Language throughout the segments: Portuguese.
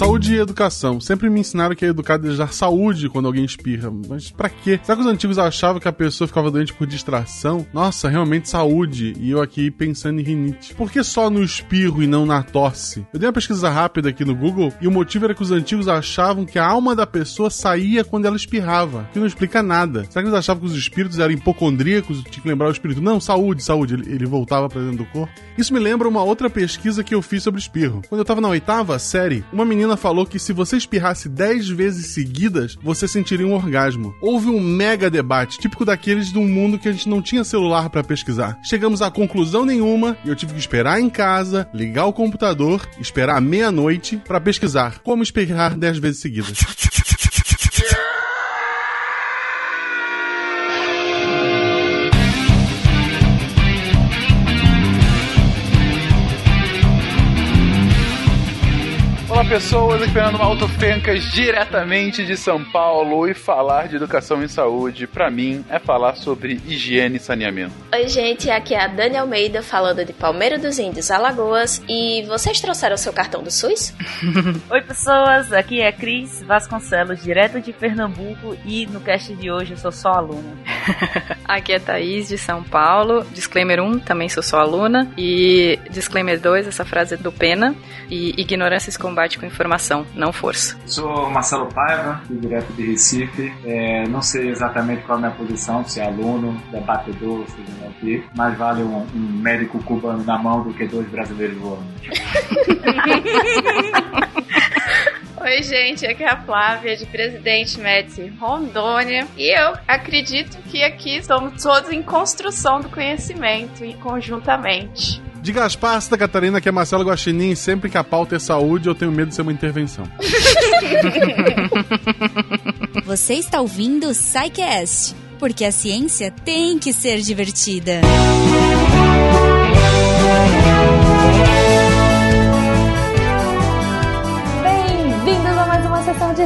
Saúde e educação. Sempre me ensinaram que é educado dar saúde quando alguém espirra. Mas pra quê? Será que os antigos achavam que a pessoa ficava doente por distração? Nossa, realmente saúde. E eu aqui pensando em rinite. Por que só no espirro e não na tosse? Eu dei uma pesquisa rápida aqui no Google e o motivo era que os antigos achavam que a alma da pessoa saía quando ela espirrava. Que não explica nada. Será que eles achavam que os espíritos eram hipocondríacos? Tinha que lembrar o espírito. Não, saúde, saúde. Ele, ele voltava pra dentro do corpo. Isso me lembra uma outra pesquisa que eu fiz sobre espirro. Quando eu tava na oitava série, uma menina falou que se você espirrasse 10 vezes seguidas, você sentiria um orgasmo. Houve um mega debate, típico daqueles de um mundo que a gente não tinha celular para pesquisar. Chegamos a conclusão nenhuma e eu tive que esperar em casa, ligar o computador, esperar meia-noite para pesquisar como espirrar 10 vezes seguidas. Olá pessoas, aqui Fernando Malto Fencas, diretamente de São Paulo e falar de educação e saúde, para mim, é falar sobre higiene e saneamento. Oi gente, aqui é a Dani Almeida falando de Palmeira dos Índios, Alagoas e vocês trouxeram seu cartão do SUS? Oi pessoas, aqui é Cris Vasconcelos, direto de Pernambuco e no cast de hoje eu sou só aluna. aqui é Thaís de São Paulo, disclaimer 1, também sou só aluna e disclaimer 2, essa frase é do Pena e ignorância se com informação, não força. Sou Marcelo Paiva, direto de Recife. É, não sei exatamente qual é a minha posição, se é aluno, debatedor, seja lá o quê, mas vale um, um médico cubano na mão do que dois brasileiros voando. Oi, gente, aqui é a Flávia, de Presidente Médici Rondônia. E eu acredito que aqui estamos todos em construção do conhecimento e conjuntamente. De Gaspar, Santa Catarina, que é Marcelo Guaxinim, sempre que a pauta é saúde, eu tenho medo de ser uma intervenção. Você está ouvindo o SciCast, porque a ciência tem que ser divertida. sessão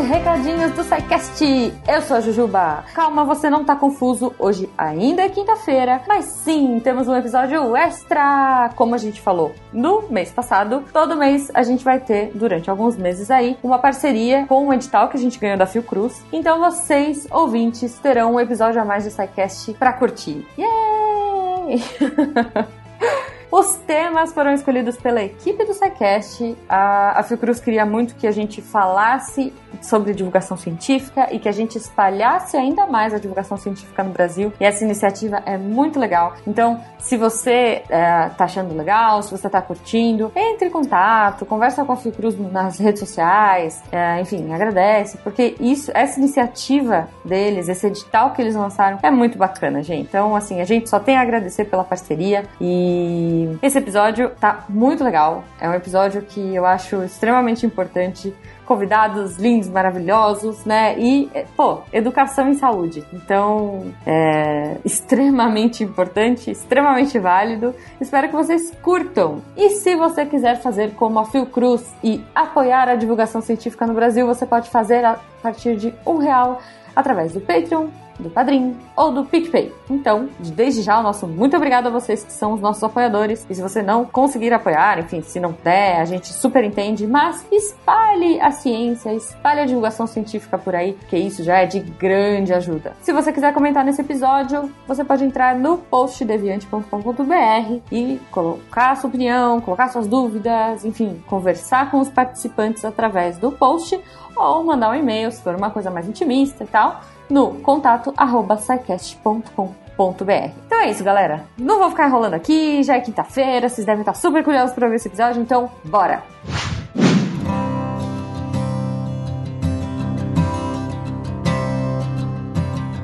recadinhos do SciCast. Eu sou a Jujuba. Calma, você não tá confuso. Hoje ainda é quinta-feira, mas sim, temos um episódio extra. Como a gente falou no mês passado, todo mês a gente vai ter, durante alguns meses aí, uma parceria com um edital que a gente ganhou da Fiocruz. Então vocês, ouvintes, terão um episódio a mais do SciCast pra curtir. Yay! Os temas foram escolhidos pela equipe do SciCast. A, a Fiocruz queria muito que a gente falasse sobre divulgação científica e que a gente espalhasse ainda mais a divulgação científica no Brasil. E essa iniciativa é muito legal. Então, se você é, tá achando legal, se você tá curtindo, entre em contato, conversa com a Fiocruz nas redes sociais, é, enfim, agradece, porque isso, essa iniciativa deles, esse edital que eles lançaram, é muito bacana, gente. Então, assim, a gente só tem a agradecer pela parceria e esse episódio tá muito legal. É um episódio que eu acho extremamente importante. Convidados lindos, maravilhosos, né? E, pô, educação em saúde. Então, é extremamente importante, extremamente válido. Espero que vocês curtam. E se você quiser fazer como a Fiocruz e apoiar a divulgação científica no Brasil, você pode fazer a partir de um real através do Patreon, do Padrim ou do PicPay. Então, desde já, o nosso muito obrigado a vocês que são os nossos apoiadores. E se você não conseguir apoiar, enfim, se não der, a gente super entende, mas espalhe a ciência, espalhe a divulgação científica por aí, que isso já é de grande ajuda. Se você quiser comentar nesse episódio, você pode entrar no postdeviante.com.br e colocar sua opinião, colocar suas dúvidas, enfim, conversar com os participantes através do post ou mandar um e-mail se for uma coisa mais intimista e tal no contato arroba Então é isso, galera. Não vou ficar enrolando aqui, já é quinta-feira, vocês devem estar super curiosos para ver esse episódio, então bora!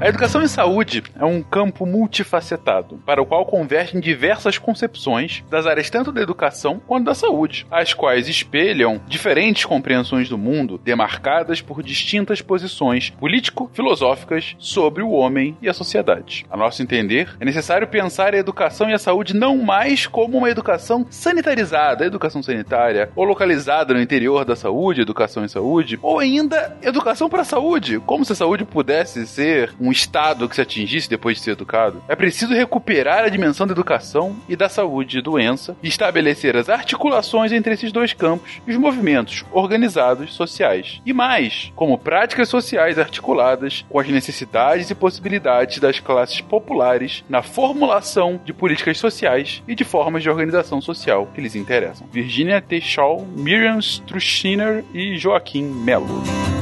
A educação em saúde é um campo multifacetado, para o qual convergem diversas concepções das áreas tanto da educação quanto da saúde, as quais espelham diferentes compreensões do mundo, demarcadas por distintas posições político-filosóficas sobre o homem e a sociedade. A nosso entender, é necessário pensar a educação e a saúde não mais como uma educação sanitarizada, educação sanitária, ou localizada no interior da saúde, educação em saúde, ou ainda educação para a saúde, como se a saúde pudesse ser um um estado que se atingisse depois de ser educado, é preciso recuperar a dimensão da educação e da saúde e doença e estabelecer as articulações entre esses dois campos e os movimentos organizados sociais. E mais, como práticas sociais articuladas com as necessidades e possibilidades das classes populares na formulação de políticas sociais e de formas de organização social que lhes interessam. Virginia T. Shaw, Miriam Struschiner e Joaquim Mello.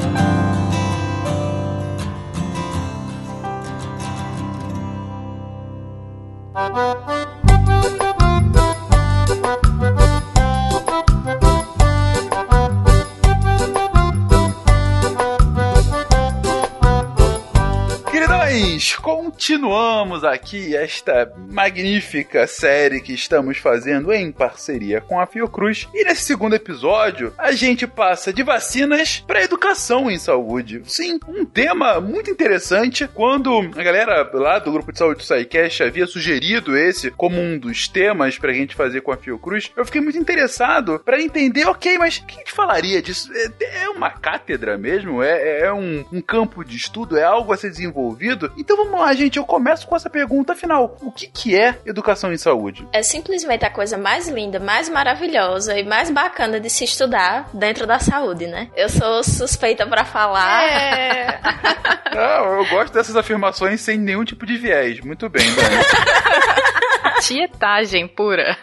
Queridões! Continuamos aqui esta magnífica série que estamos fazendo em parceria com a Fiocruz. E nesse segundo episódio, a gente passa de vacinas para educação em saúde. Sim, um tema muito interessante. Quando a galera lá do grupo de saúde do SciCast havia sugerido esse como um dos temas pra gente fazer com a Fiocruz, eu fiquei muito interessado para entender, ok, mas o que a gente falaria disso? É, é uma cátedra mesmo? É, é um, um campo de estudo? É algo a ser desenvolvido? Então vamos lá, gente. Eu começo com essa pergunta final: o que, que é educação em saúde? É simplesmente a coisa mais linda, mais maravilhosa e mais bacana de se estudar dentro da saúde, né? Eu sou suspeita para falar. É. Não, eu gosto dessas afirmações sem nenhum tipo de viés. Muito bem, Dani. Tietagem pura.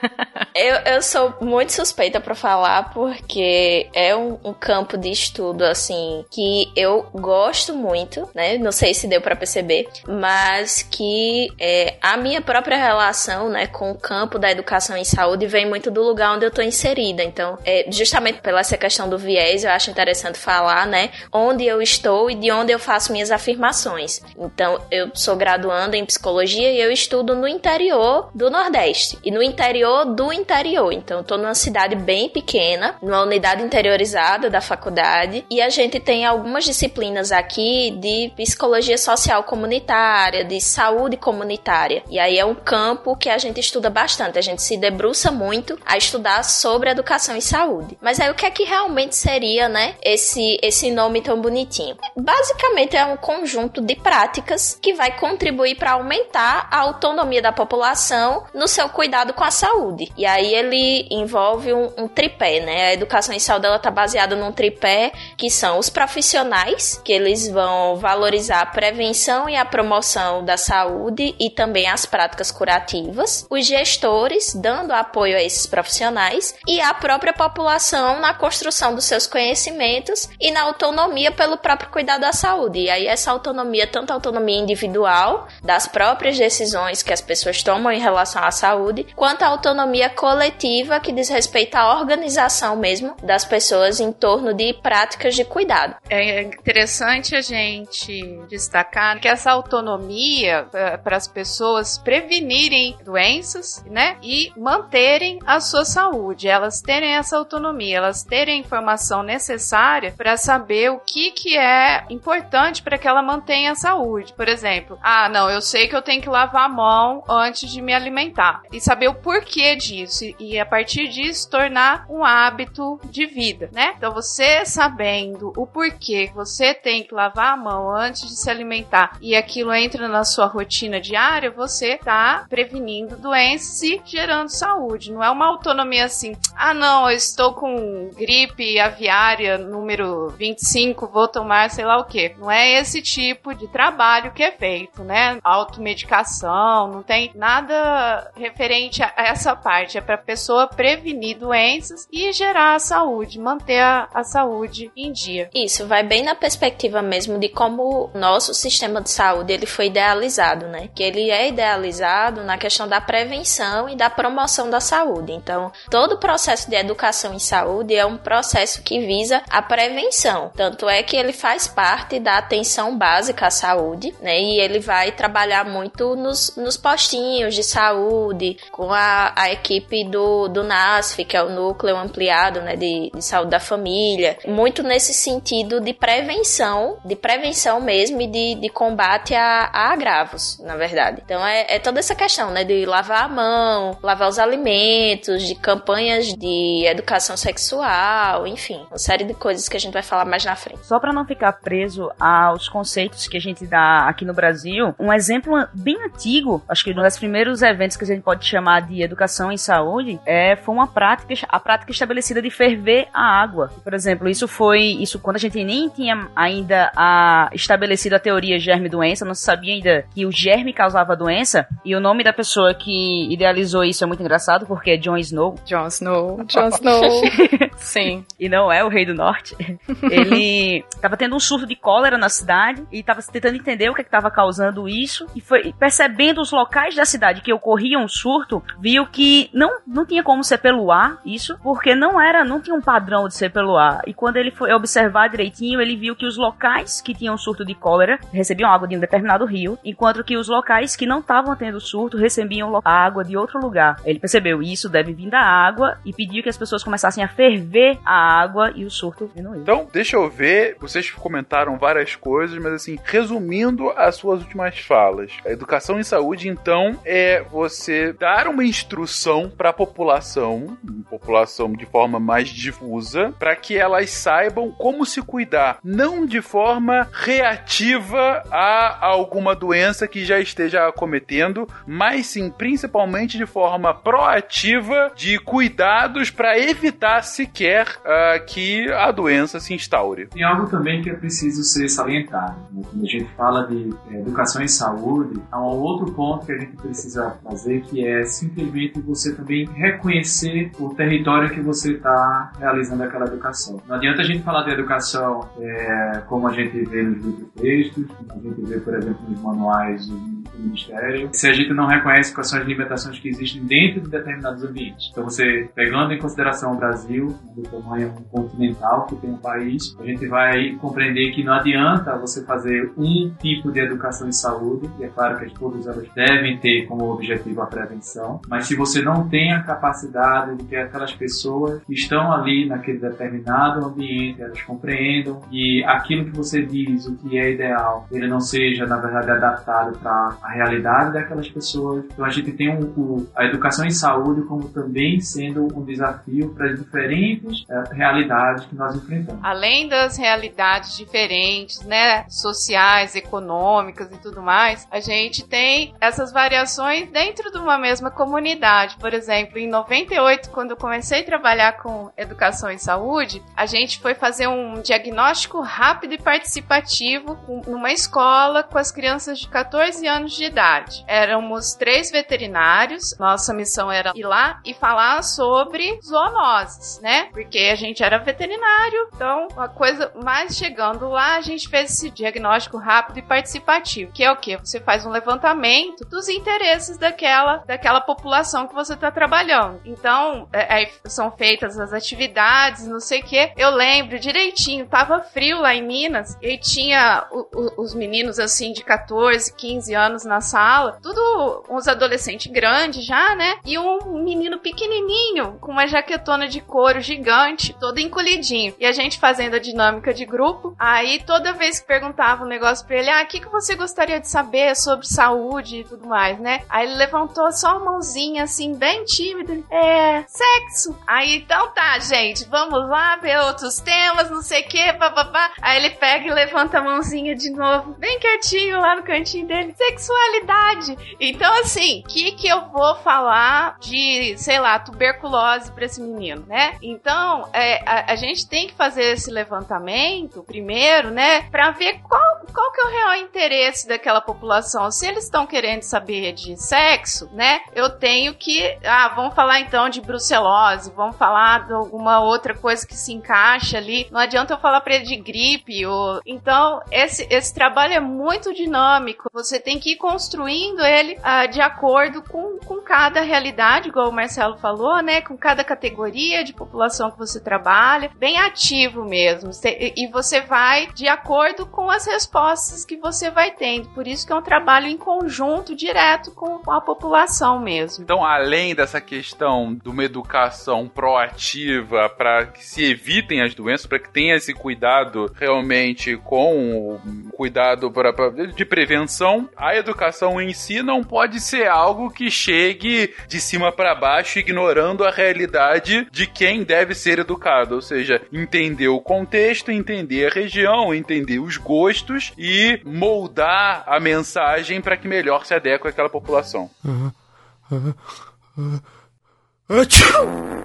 Eu, eu sou muito suspeita para falar porque é um, um, campo de estudo assim que eu gosto muito, né? Não sei se deu para perceber, mas que é, a minha própria relação, né, com o campo da educação em saúde vem muito do lugar onde eu tô inserida. Então, é, justamente pela essa questão do viés, eu acho interessante falar, né, onde eu estou e de onde eu faço minhas afirmações. Então, eu sou graduanda em psicologia e eu estudo no interior do Nordeste e no interior do interior. Então, tô numa cidade bem pequena, numa unidade interiorizada da faculdade, e a gente tem algumas disciplinas aqui de psicologia social comunitária, de saúde comunitária. E aí é um campo que a gente estuda bastante, a gente se debruça muito a estudar sobre educação e saúde. Mas aí o que é que realmente seria, né, esse esse nome tão bonitinho? Basicamente é um conjunto de práticas que vai contribuir para aumentar a autonomia da população no seu cuidado com a saúde. E aí ele envolve um, um tripé, né? A educação em saúde ela tá baseada num tripé que são os profissionais, que eles vão valorizar a prevenção e a promoção da saúde e também as práticas curativas, os gestores dando apoio a esses profissionais e a própria população na construção dos seus conhecimentos e na autonomia pelo próprio cuidado da saúde. E aí essa autonomia, tanto a autonomia individual das próprias decisões que as pessoas tomam em relação à saúde, quanto a autonomia coletiva que diz respeito à organização mesmo das pessoas em torno de práticas de cuidado. É interessante a gente destacar que essa autonomia eh, para as pessoas prevenirem doenças, né, e manterem a sua saúde, elas terem essa autonomia, elas terem a informação necessária para saber o que que é importante para que ela mantenha a saúde. Por exemplo, ah, não, eu sei que eu tenho que lavar a mão antes de me alimentar e saber o porquê disso e a partir disso tornar um hábito de vida, né? Então você sabendo o porquê você tem que lavar a mão antes de se alimentar e aquilo entra na sua rotina diária, você tá prevenindo doenças e gerando saúde. Não é uma autonomia assim, ah não, eu estou com gripe aviária número 25, vou tomar sei lá o que. Não é esse tipo de trabalho que é feito, né? Automedicação, não tem nada referente a essa parte. É para pessoa prevenir doenças e gerar a saúde, manter a, a saúde em dia. Isso vai bem na perspectiva mesmo de como o nosso sistema de saúde ele foi idealizado, né? Que ele é idealizado na questão da prevenção e da promoção da saúde. Então, todo o processo de educação em saúde é um processo que visa a prevenção. Tanto é que ele faz parte da atenção básica à saúde, né? E ele vai trabalhar muito nos, nos postinhos de saúde saúde, com a, a equipe do, do NASF, que é o Núcleo Ampliado né, de, de Saúde da Família, muito nesse sentido de prevenção, de prevenção mesmo e de, de combate a, a agravos, na verdade. Então é, é toda essa questão, né, de lavar a mão, lavar os alimentos, de campanhas de educação sexual, enfim, uma série de coisas que a gente vai falar mais na frente. Só para não ficar preso aos conceitos que a gente dá aqui no Brasil, um exemplo bem antigo, acho que um dos primeiros eventos que a gente pode chamar de educação em saúde, é, foi uma prática, a prática estabelecida de ferver a água. Por exemplo, isso foi isso quando a gente nem tinha ainda a, estabelecido a teoria germe-doença, não se sabia ainda que o germe causava a doença, e o nome da pessoa que idealizou isso é muito engraçado, porque é Jon Snow. Jon Snow, Jon Snow. Sim. E não é o Rei do Norte. Ele estava tendo um surto de cólera na cidade e estava tentando entender o que é estava causando isso e foi percebendo os locais da cidade que ocorria um surto, viu que não, não tinha como ser pelo ar isso, porque não era, não tinha um padrão de ser pelo ar. E quando ele foi observar direitinho, ele viu que os locais que tinham surto de cólera recebiam água de um determinado rio, enquanto que os locais que não estavam tendo surto recebiam água de outro lugar. Ele percebeu isso deve vir da água e pediu que as pessoas começassem a ferver a água e o surto diminuiu. Então, deixa eu ver, vocês comentaram várias coisas, mas assim, resumindo as suas últimas falas. A educação em saúde, então, é você dar uma instrução para a população, população de forma mais difusa, para que elas saibam como se cuidar, não de forma reativa a alguma doença que já esteja acometendo, mas sim principalmente de forma proativa de cuidados para evitar sequer uh, que a doença se instaure. Tem algo também que é preciso ser salientado. Né? Quando a gente fala de é, educação em saúde, há um outro ponto que a gente precisa fazer que é simplesmente você também reconhecer o território que você está realizando aquela educação. Não adianta a gente falar de educação é, como a gente vê nos livros textos, a gente vê, por exemplo, nos manuais do Ministério, se a gente não reconhece quais são as limitações que existem dentro de determinados ambientes. Então, você, pegando em consideração o Brasil, do tamanho continental que tem o país, a gente vai compreender que não adianta você fazer um tipo de educação em saúde, e é claro que todas elas devem ter como objetivo a prevenção, mas se você não tem a capacidade de que aquelas pessoas que estão ali naquele determinado ambiente, elas compreendam e aquilo que você diz, o que é ideal, ele não seja, na verdade, adaptado para a realidade daquelas pessoas. Então a gente tem um, um, a educação em saúde como também sendo um desafio para as diferentes é, realidades que nós enfrentamos. Além das realidades diferentes, né, sociais, econômicas e tudo mais, a gente tem essas variações dentro de uma mesma comunidade. Por exemplo, em 98, quando eu comecei a trabalhar com educação em saúde, a gente foi fazer um diagnóstico rápido e participativo numa escola com as crianças de 14 anos de idade. Éramos três veterinários, nossa missão era ir lá e falar sobre zoonoses, né? Porque a gente era veterinário, então a coisa mais chegando lá, a gente fez esse diagnóstico rápido e participativo, que é o que? Você faz um levantamento dos interesses daquela, daquela população que você está trabalhando. Então, é, é, são feitas as atividades, não sei o que. Eu lembro direitinho, tava frio lá em Minas, e tinha o, o, os meninos assim de 14, 15 anos na sala, tudo uns adolescentes grandes já, né? E um menino pequenininho com uma jaquetona de couro gigante, todo encolhidinho. E a gente fazendo a dinâmica de grupo. Aí toda vez que perguntava um negócio pra ele, ah, o que, que você gostaria de saber sobre saúde e tudo mais, né? Aí ele levantou só a mãozinha assim, bem tímido. É, sexo. Aí então tá, gente, vamos lá ver outros temas, não sei o que, papapá. Aí ele pega e levanta a mãozinha de novo, bem quietinho lá no cantinho dele. Sexualidade. Então assim, o que que eu vou falar de, sei lá, tuberculose pra esse menino, né? Então, é, a, a gente tem que fazer esse levantamento primeiro, né? Pra ver qual, qual que é o real interesse daquela população. Se eles estão querendo saber de sexo, né? Eu tenho que. Ah, vamos falar então de brucelose, vamos falar de alguma outra coisa que se encaixa ali. Não adianta eu falar pra ele de gripe. Ou... Então, esse, esse trabalho é muito dinâmico. Você tem que ir construindo ele ah, de acordo com, com cada realidade, igual o Marcelo falou, né? Com cada categoria de população que você trabalha, bem ativo mesmo. E você vai de acordo com as respostas que você vai tendo. Por isso que é um trabalho em conjunto, direto com com a população mesmo. Então, além dessa questão de uma educação proativa para que se evitem as doenças, para que tenha esse cuidado realmente com o cuidado pra, pra- de prevenção, a educação em si não pode ser algo que chegue de cima para baixo, ignorando a realidade de quem deve ser educado. Ou seja, entender o contexto, entender a região, entender os gostos e moldar a mensagem para que melhor se adeque àquela população.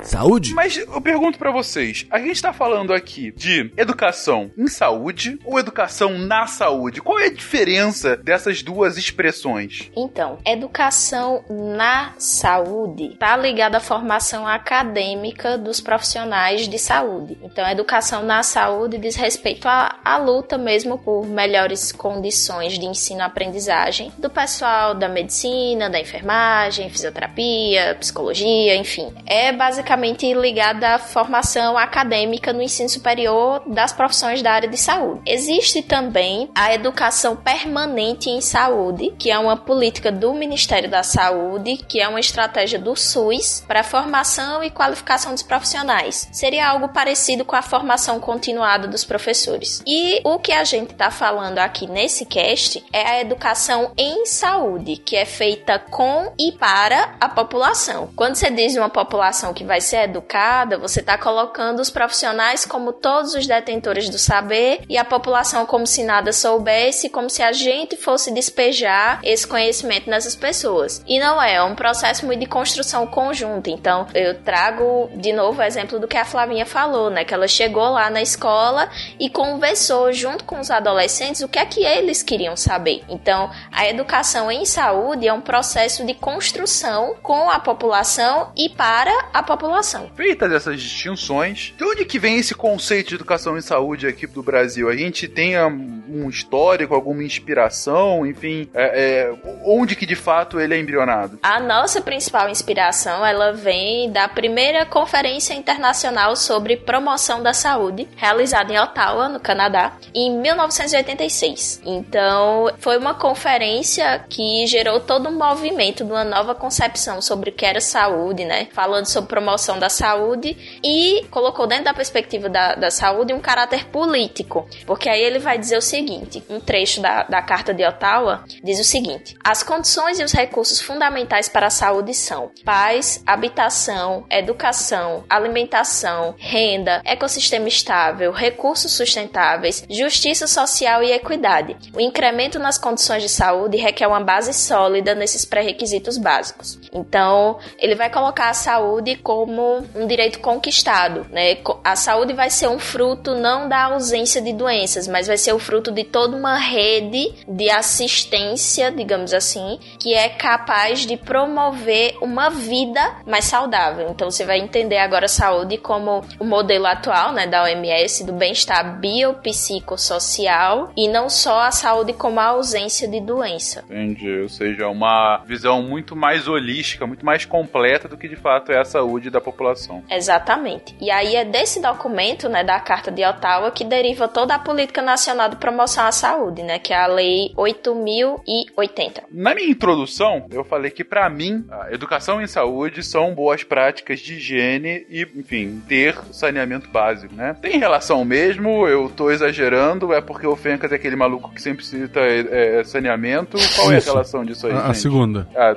Saúde? Mas eu pergunto pra vocês, a gente tá falando aqui de educação em saúde ou educação na saúde? Qual é a diferença dessas duas expressões? Então, educação na saúde está ligada à formação acadêmica dos profissionais de saúde. Então, a educação na saúde diz respeito à, à luta mesmo por melhores condições de ensino-aprendizagem do pessoal da medicina, da enfermagem, fisioterapia, psicologia, enfim. É basicamente ligada à formação acadêmica no ensino superior das profissões da área de saúde. Existe também a educação permanente em saúde, que é uma política do Ministério da Saúde, que é uma estratégia do SUS para formação e qualificação dos profissionais. Seria algo parecido com a formação continuada dos professores. E o que a gente está falando aqui nesse cast é a educação em saúde, que é feita com e para a população. Quando você diz uma população que vai ser educada, você está colocando os profissionais como todos os detentores do saber e a população como se nada soubesse, como se a gente fosse despejar esse conhecimento nessas pessoas. E não é, é um processo muito de construção conjunta. Então, eu trago de novo o exemplo do que a Flavinha falou, né? Que ela chegou lá na escola e conversou junto com os adolescentes o que é que eles queriam saber. Então, a educação em saúde é um processo de construção com a população e para a população. Feitas essas distinções, de onde que vem esse conceito de educação em saúde aqui do Brasil? A gente tem um, histórico, alguma inspiração, enfim, é, é, onde que de fato ele é embrionado? A nossa principal inspiração, ela vem da primeira conferência internacional sobre promoção da saúde, realizada em Ottawa, no Canadá, em 1986. Então, foi uma conferência que gerou todo um movimento de uma nova concepção sobre o que era saúde, né? Falando sobre promoção da saúde e colocou dentro da perspectiva da, da saúde um caráter político, porque aí ele vai dizer o seguinte: um trecho da, da Carta de Ottawa diz o seguinte: as condições e os recursos fundamentais para a saúde são paz, habitação, educação, alimentação, renda, ecossistema estável, recursos sustentáveis, justiça social e equidade. O incremento nas condições de saúde requer uma base sólida nesses pré-requisitos básicos. Então, ele vai colocar a saúde como um direito conquistado, né? A saúde vai ser um fruto não da ausência de doenças, mas vai ser o fruto de toda uma rede de assistência, digamos assim, que é capaz de promover uma vida mais saudável. Então, você vai entender agora a saúde como o modelo atual, né, da OMS do bem-estar biopsicossocial e não só a saúde como a ausência de doença. Entendi, ou seja, uma visão muito mais holística, muito mais completa do que de fato é a saúde da população. Exatamente. E aí é desse documento, né, da Carta de Ottawa, que deriva toda a Política Nacional de Promoção à Saúde, né, que é a Lei 8080. Na minha introdução, eu falei que pra mim, a educação em saúde são boas práticas de higiene e, enfim, ter saneamento básico, né? Tem relação mesmo, eu tô exagerando, é porque o Fencas é aquele maluco que sempre cita é, é, saneamento. Qual é a relação disso aí? A, a segunda. Ah,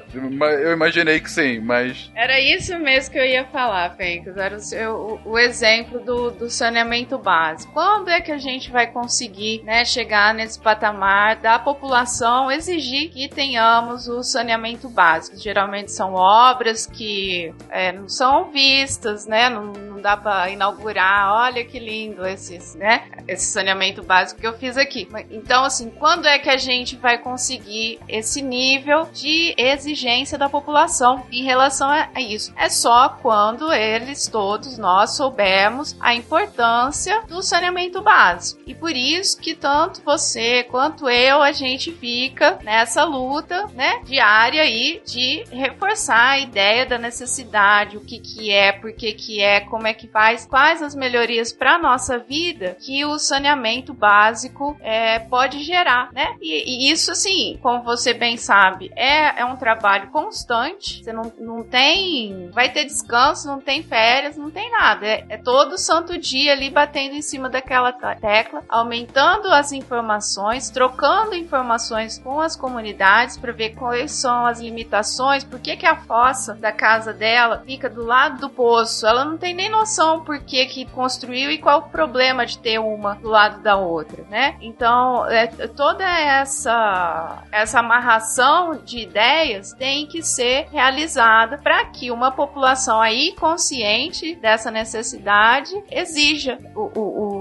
eu imaginei que sim, mas Era isso mesmo que eu ia falar, Fencas. Era o, o- o exemplo do, do saneamento básico. Quando é que a gente vai conseguir né, chegar nesse patamar da população exigir que tenhamos o saneamento básico? Geralmente são obras que é, não são vistas, né? Não, não dá para inaugurar. Olha que lindo esses, né? esse saneamento básico que eu fiz aqui. Então, assim, quando é que a gente vai conseguir esse nível de exigência da população em relação a isso? É só quando eles, todos nós, soubermos a importância do saneamento básico. E por isso que tanto você quanto eu, a gente fica nessa luta, né, diária aí de reforçar a ideia da necessidade, o que que é, por que que é, como é que faz, quais as melhorias para nossa vida que o saneamento básico é, pode gerar, né? E, e, isso, assim, como você bem sabe, é, é um trabalho constante. Você não, não tem, vai ter descanso, não tem férias, não tem nada. É, é todo santo dia ali batendo em cima daquela tecla, aumentando as informações, trocando informações com as comunidades para ver quais são as limitações, por que, que a fossa da casa dela fica do lado do poço. Ela não tem nem noção por que, que construiu e qual o problema de ter uma do lado da outra, né? Então, é, toda essa, essa amarração de ideias tem que ser realizada para que uma população aí consciente dessa necessidade exija o, o, o,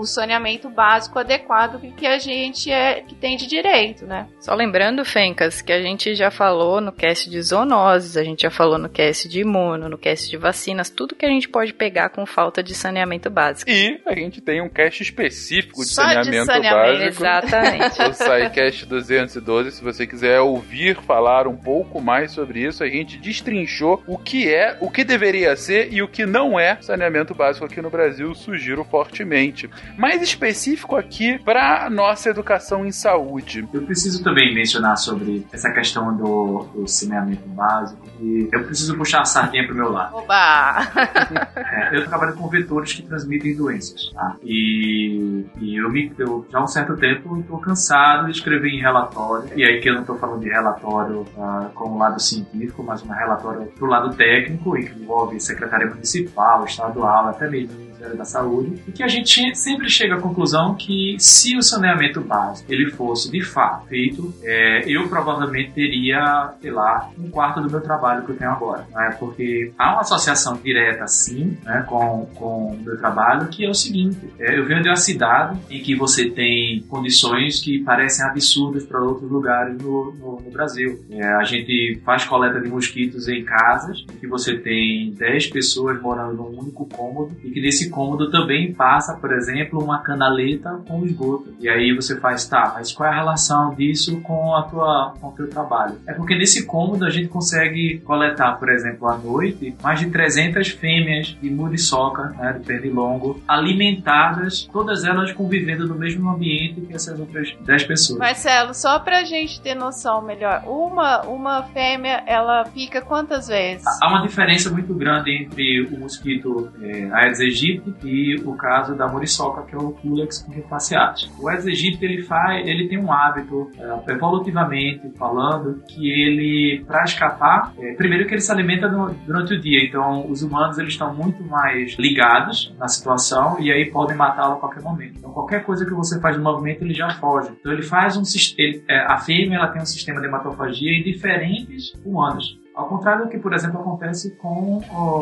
o saneamento básico adequado que a gente é, que tem de direito, né? Só lembrando, Fencas, que a gente já falou no cast de zoonoses, a gente já falou no cast de imuno, no cast de vacinas, tudo que a gente pode pegar com falta de saneamento básico. E a gente tem um cast específico de Só saneamento, de saneamento básico. Exatamente. o SciCast 212, se você quiser ouvir falar um pouco mais sobre isso, a gente destrinchou o que é, o que deveria ser e o que não é saneamento básico aqui no Brasil, sugiro fortemente. Mais específico aqui para nossa educação em saúde. Eu preciso também mencionar sobre essa questão do, do saneamento básico e eu preciso puxar a sardinha pro meu lado. Oba! é, eu trabalho com vetores que transmitem doenças, tá? E, e eu, me, eu já há um certo tempo estou cansado de escrever em relatório, e aí que eu não estou falando de relatório uh, com o lado científico, mas um relatório pro lado técnico, e que envolve secretaria municipal, estadual, até mesmo Ministério da Saúde, e que a gente sempre chega à conclusão que se o saneamento básico ele fosse de fato feito, é, eu provavelmente teria, sei lá, um quarto do meu trabalho que eu tenho agora, né? porque há uma associação direta, sim, né, com, com o meu trabalho, que é o seguinte, é, eu venho de uma cidade em que você tem condições que parecem absurdas para outros lugares no, no, no Brasil. É, a gente faz coleta de mosquitos em casas, em que você tem 10 pessoas morando num único cômodo, e que nesse cômodo também passa, por exemplo, uma canaleta com esgoto. E aí você faz, tá, mas qual é a relação disso com a tua, com o teu trabalho? É porque nesse cômodo a gente consegue coletar, por exemplo, à noite, mais de 300 fêmeas de muriçoca, né, de pernilongo, alimentadas, todas elas convivendo no mesmo ambiente que essas outras 10 pessoas. Marcelo, só pra gente ter noção melhor, uma, uma fêmea, ela fica quantas vezes? Há uma diferença muito grande entre o mosquito é, Aedes aegypti e o caso da muriçoca, que é o Culex cunefaciatus. O Aedes aegypti, ele, faz, ele tem um hábito, é, evolutivamente falando, que ele, para escapar, é, primeiro que ele se alimenta no, durante o dia, então os humanos eles estão muito mais ligados na situação e aí podem matá-lo a qualquer momento. Então qualquer coisa que você faz no movimento, ele já foge. Então ele faz um sistema, é, a fêmea ela tem um sistema de hematofagia em diferentes humanos. Ao contrário do que, por exemplo, acontece com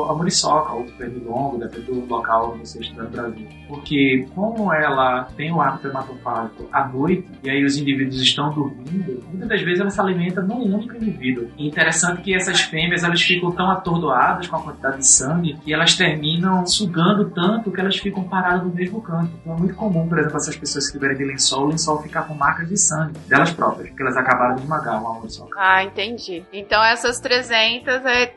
a muriçoca ou o pernilongo, depende do local onde você está no Brasil. Porque como ela tem o hábito hematofágico à noite, e aí os indivíduos estão dormindo, muitas das vezes ela se alimenta num único indivíduo. E interessante que essas fêmeas elas ficam tão atordoadas com a quantidade de sangue que elas terminam sugando tanto que elas ficam paradas no mesmo canto. Então é muito comum, por exemplo, essas pessoas que tiverem de lençol, o lençol ficar com marcas de sangue delas próprias, porque elas acabaram de esmagar uma muriçoca. Ah, entendi. Então essas três 300, é,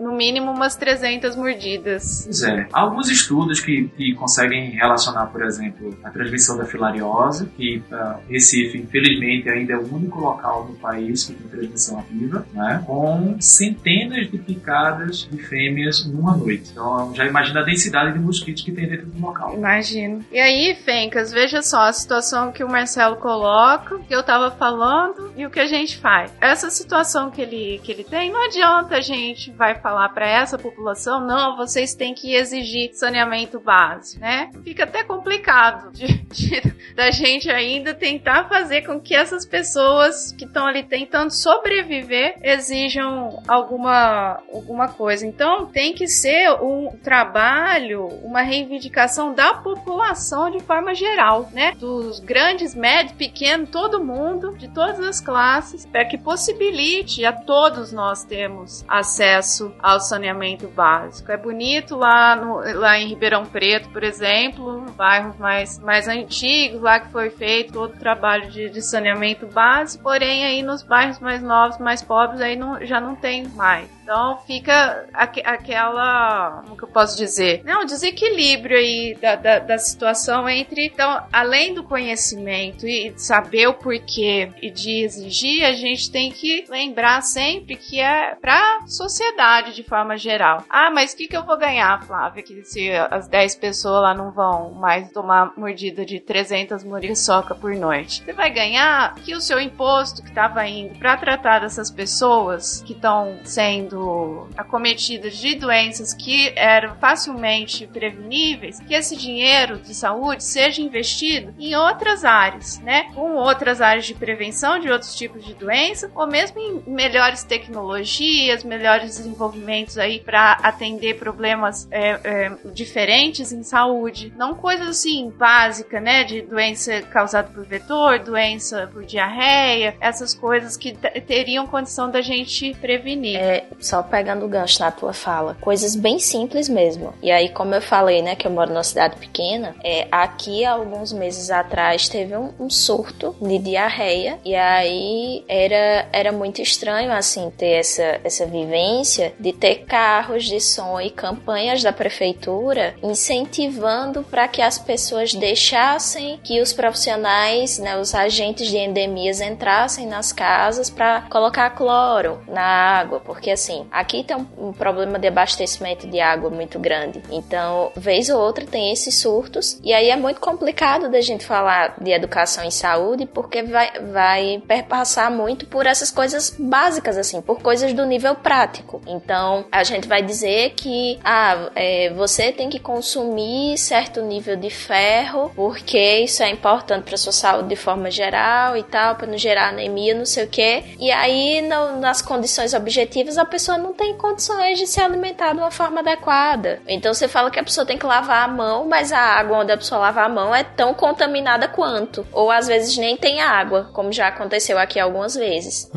no mínimo umas 300 mordidas. Pois é. Há alguns estudos que, que conseguem relacionar, por exemplo, a transmissão da filariose, que uh, Recife, infelizmente, ainda é o único local no país que tem transmissão ativa, né, com centenas de picadas de fêmeas numa noite. Então, já imagina a densidade de mosquitos que tem dentro do local. Imagino. E aí, Fencas, veja só a situação que o Marcelo coloca, que eu tava falando e o que a gente faz. Essa situação que ele, que ele tem aí não adianta a gente vai falar para essa população, não, vocês têm que exigir saneamento básico, né? Fica até complicado de, de, da gente ainda tentar fazer com que essas pessoas que estão ali tentando sobreviver exijam alguma, alguma coisa. Então tem que ser um trabalho, uma reivindicação da população de forma geral, né? Dos grandes, médios, pequenos, todo mundo, de todas as classes, para que possibilite a todos nós termos acesso ao saneamento básico. É bonito lá, no, lá em Ribeirão Preto, por exemplo, bairros mais, mais antigos, lá que foi feito todo o trabalho de, de saneamento básico, porém aí nos bairros mais novos, mais pobres, aí não, já não tem mais. Então fica aqu aquela, como que eu posso dizer, um desequilíbrio aí da, da, da, situação entre, então, além do conhecimento e saber o porquê e de exigir, a gente tem que lembrar sempre que é para sociedade de forma geral. Ah, mas o que, que eu vou ganhar, Flávia, que se as 10 pessoas lá não vão mais tomar mordida de 300 muriçoca por noite? Você vai ganhar que o seu imposto que estava indo para tratar dessas pessoas que estão sendo sendo acometidas de doenças que eram facilmente preveníveis, que esse dinheiro de saúde seja investido em outras áreas, né? Com outras áreas de prevenção de outros tipos de doença, ou mesmo em melhores tecnologias, melhores desenvolvimentos aí para atender problemas é, é, diferentes em saúde, não coisas assim básicas, né? De doença causada por vetor, doença por diarreia, essas coisas que teriam condição da gente prevenir. É, só pegando o gancho na tua fala, coisas bem simples mesmo. E aí, como eu falei, né, que eu moro numa cidade pequena, é, aqui alguns meses atrás teve um, um surto de diarreia e aí era, era muito estranho assim ter essa, essa vivência de ter carros de som e campanhas da prefeitura incentivando para que as pessoas deixassem que os profissionais, né, os agentes de endemias entrassem nas casas para colocar cloro na água, porque assim assim, aqui tem um, problema de abastecimento de água muito grande. Então, vez ou outra tem esses surtos. E aí é muito complicado da gente falar de educação em saúde, porque vai, vai perpassar muito por essas coisas básicas, assim, por coisas do nível prático. Então, a gente vai dizer que ah, é, você tem que consumir certo nível de ferro, porque isso é importante para sua saúde de forma geral e tal, para não gerar anemia, não sei o que. E aí, no, nas condições objetivas, a pessoa pessoa não tem condições de se alimentar de uma forma adequada. Então você fala que a pessoa tem que lavar a mão, mas a água onde a pessoa lava a mão é tão contaminada quanto. Ou às vezes nem tem água, como já aconteceu aqui algumas vezes.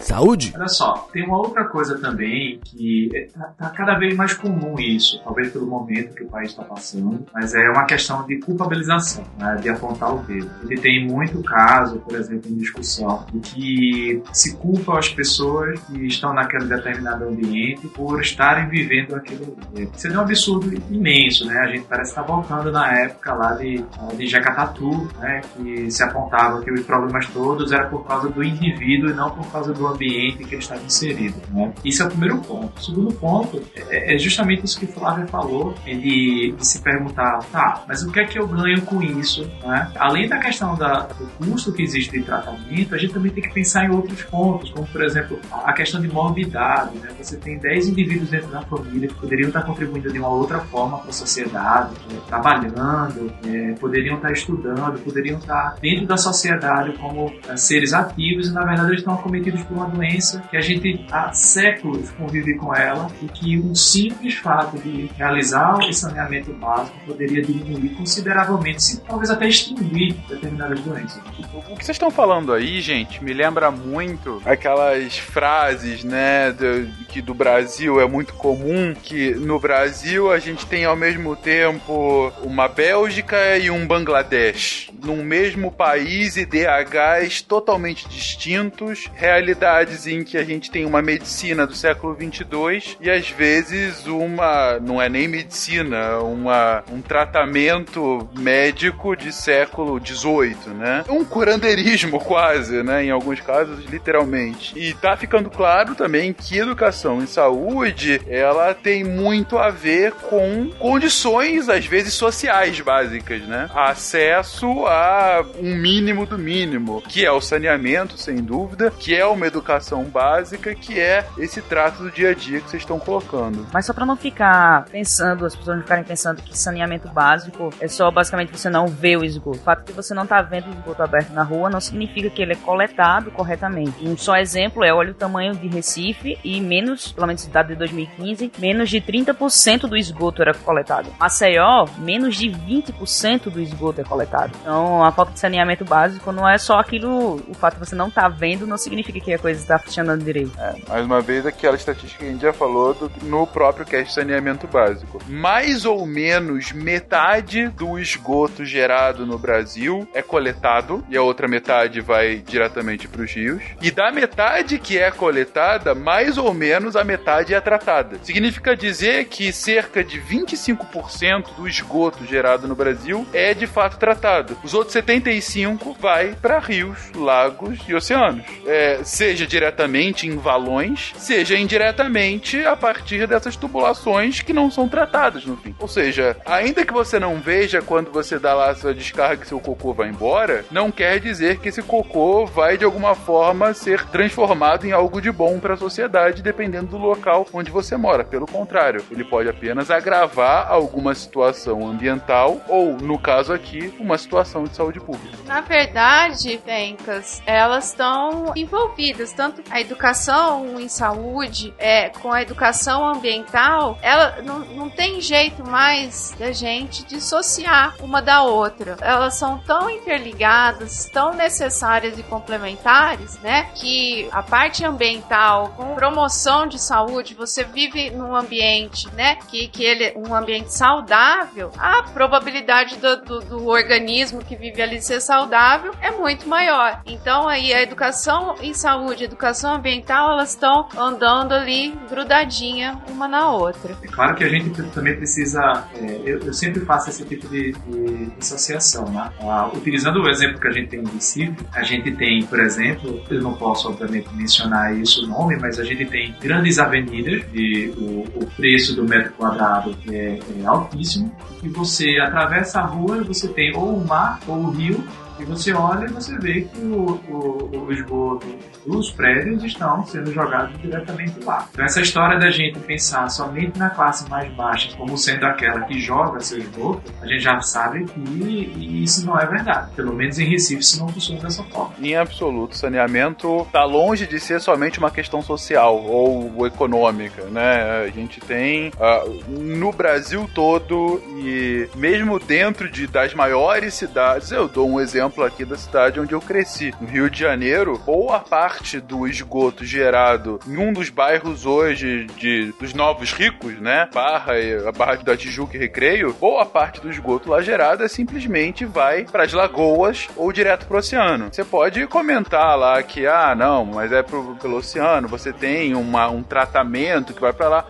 Saúde? Olha só, tem uma outra coisa também que está tá cada vez mais comum isso, talvez pelo momento que o país está passando, mas é uma questão de culpabilização, né, de apontar o dedo. Ele tem muito caso, por exemplo, em discussão, de que se culpa as pessoas que estão naquele determinado ambiente por estarem vivendo aquilo. É um absurdo imenso, né? A gente parece estar voltando na época lá de, de Jacatatu, né, que se apontava que os problemas todos eram por causa do indivíduo indivíduo e não por causa do ambiente que ele estava inserido. Né? Isso é o primeiro ponto. O segundo ponto é, é justamente isso que o Flávio falou, de, se perguntar, tá, mas o que é que eu ganho com isso? Né? Além da questão da, do custo que existe de tratamento, a gente também tem que pensar em outros pontos, como por exemplo a questão de morbidade. Né? Você tem 10 indivíduos dentro da família que poderiam estar contribuindo de uma outra forma para a sociedade, né? trabalhando, é, poderiam estar estudando, poderiam estar dentro da sociedade como é, seres ativos e na verdade verdade eles estão acometidos por uma doença que a gente há séculos convive com ela e que um simples fato de realizar o saneamento básico poderia diminuir consideravelmente, se talvez até extinguir determinadas doenças. O que vocês estão falando aí, gente, me lembra muito aquelas frases, né, do, que do Brasil é muito comum, que no Brasil a gente tem ao mesmo tempo uma Bélgica e um Bangladesh, num mesmo país IDHs totalmente distintos momentos, realidades em que a gente tem uma medicina do século 22 e às vezes uma, não é nem medicina, uma, um tratamento médico de século 18, né? Um curandeirismo quase, né? Em alguns casos, literalmente. E tá ficando claro também que educação em saúde, ela tem muito a ver com condições, às vezes, sociais básicas, né? Acesso a um mínimo do mínimo, que é o saneamento, sem dúvida, que é uma educação básica, que é esse trato do dia a dia que vocês estão colocando. Mas só pra não ficar pensando, as pessoas não ficarem pensando que saneamento básico é só basicamente você não ver o esgoto. O fato de você não tá vendo o esgoto aberto na rua não significa que ele é coletado corretamente. Um só exemplo é, olha o tamanho de Recife e menos, pelo menos dado de 2015, menos de 30% do esgoto era coletado. Maceió, menos de 20% do esgoto é coletado. Então, a falta de saneamento básico não é só aquilo, o fato de você não tá vendo não significa que a coisa está funcionando direito. É, mais uma vez, aquela estatística que a gente já falou do, no próprio cast saneamento básico. Mais ou menos metade do esgoto gerado no Brasil é coletado e a outra metade vai diretamente para os rios. E da metade que é coletada, mais ou menos a metade é tratada. Significa dizer que cerca de 25% do esgoto gerado no Brasil é de fato tratado. Os outros 75 vai para rios, lagos e oceanos. É, seja diretamente em valões, seja indiretamente a partir dessas tubulações que não são tratadas no fim. Ou seja, ainda que você não veja quando você dá lá a sua descarga que seu cocô vai embora, não quer dizer que esse cocô vai de alguma forma ser transformado em algo de bom para a sociedade, dependendo do local onde você mora. Pelo contrário, ele pode apenas agravar alguma situação ambiental ou, no caso aqui, uma situação de saúde pública. Na verdade, Pencas, elas estão envolvidas, tanto a educação em saúde, é, com a educação ambiental, ela não, não tem jeito mais da gente dissociar uma da outra. Elas são tão interligadas, tão necessárias e complementares, né, que a parte ambiental, com promoção de saúde, você vive num ambiente, né, que, que ele um ambiente saudável, a probabilidade do, do, do organismo que vive ali ser saudável é muito maior. Então aí a educação em saúde, a educação ambiental, elas estão andando ali grudadinha uma na outra. É claro que a gente também precisa, é, eu, eu, sempre faço esse tipo de, de associação, né? Ah, utilizando o exemplo que a gente tem em Recife, a gente tem, por exemplo, eu não posso obviamente mencionar isso o nome, mas a gente tem grandes avenidas e o, o preço do metro quadrado é, é altíssimo e você atravessa a rua e você tem ou o mar ou o rio e você olha e você vê que o, o, o esgoto dos prédios estão sendo jogados diretamente lá. Então essa história da gente pensar somente na classe mais baixa como sendo aquela que joga seu esgoto, a gente já sabe que isso não é verdade. Pelo menos em Recife isso não funciona dessa forma. Em absoluto, saneamento está longe de ser somente uma questão social ou econômica, né? A gente tem uh, no Brasil todo e mesmo dentro de, das maiores cidades, eu dou um exemplo exemplo aqui da cidade onde eu cresci. No Rio de Janeiro, boa parte do esgoto gerado em um dos bairros hoje de, dos novos ricos, né? Barra, a Barra da Tijuca e Recreio, boa parte do esgoto lá gerado é simplesmente vai para as lagoas ou direto pro oceano. Você pode comentar lá que, ah, não, mas é pro, pelo oceano, você tem uma, um tratamento que vai para lá.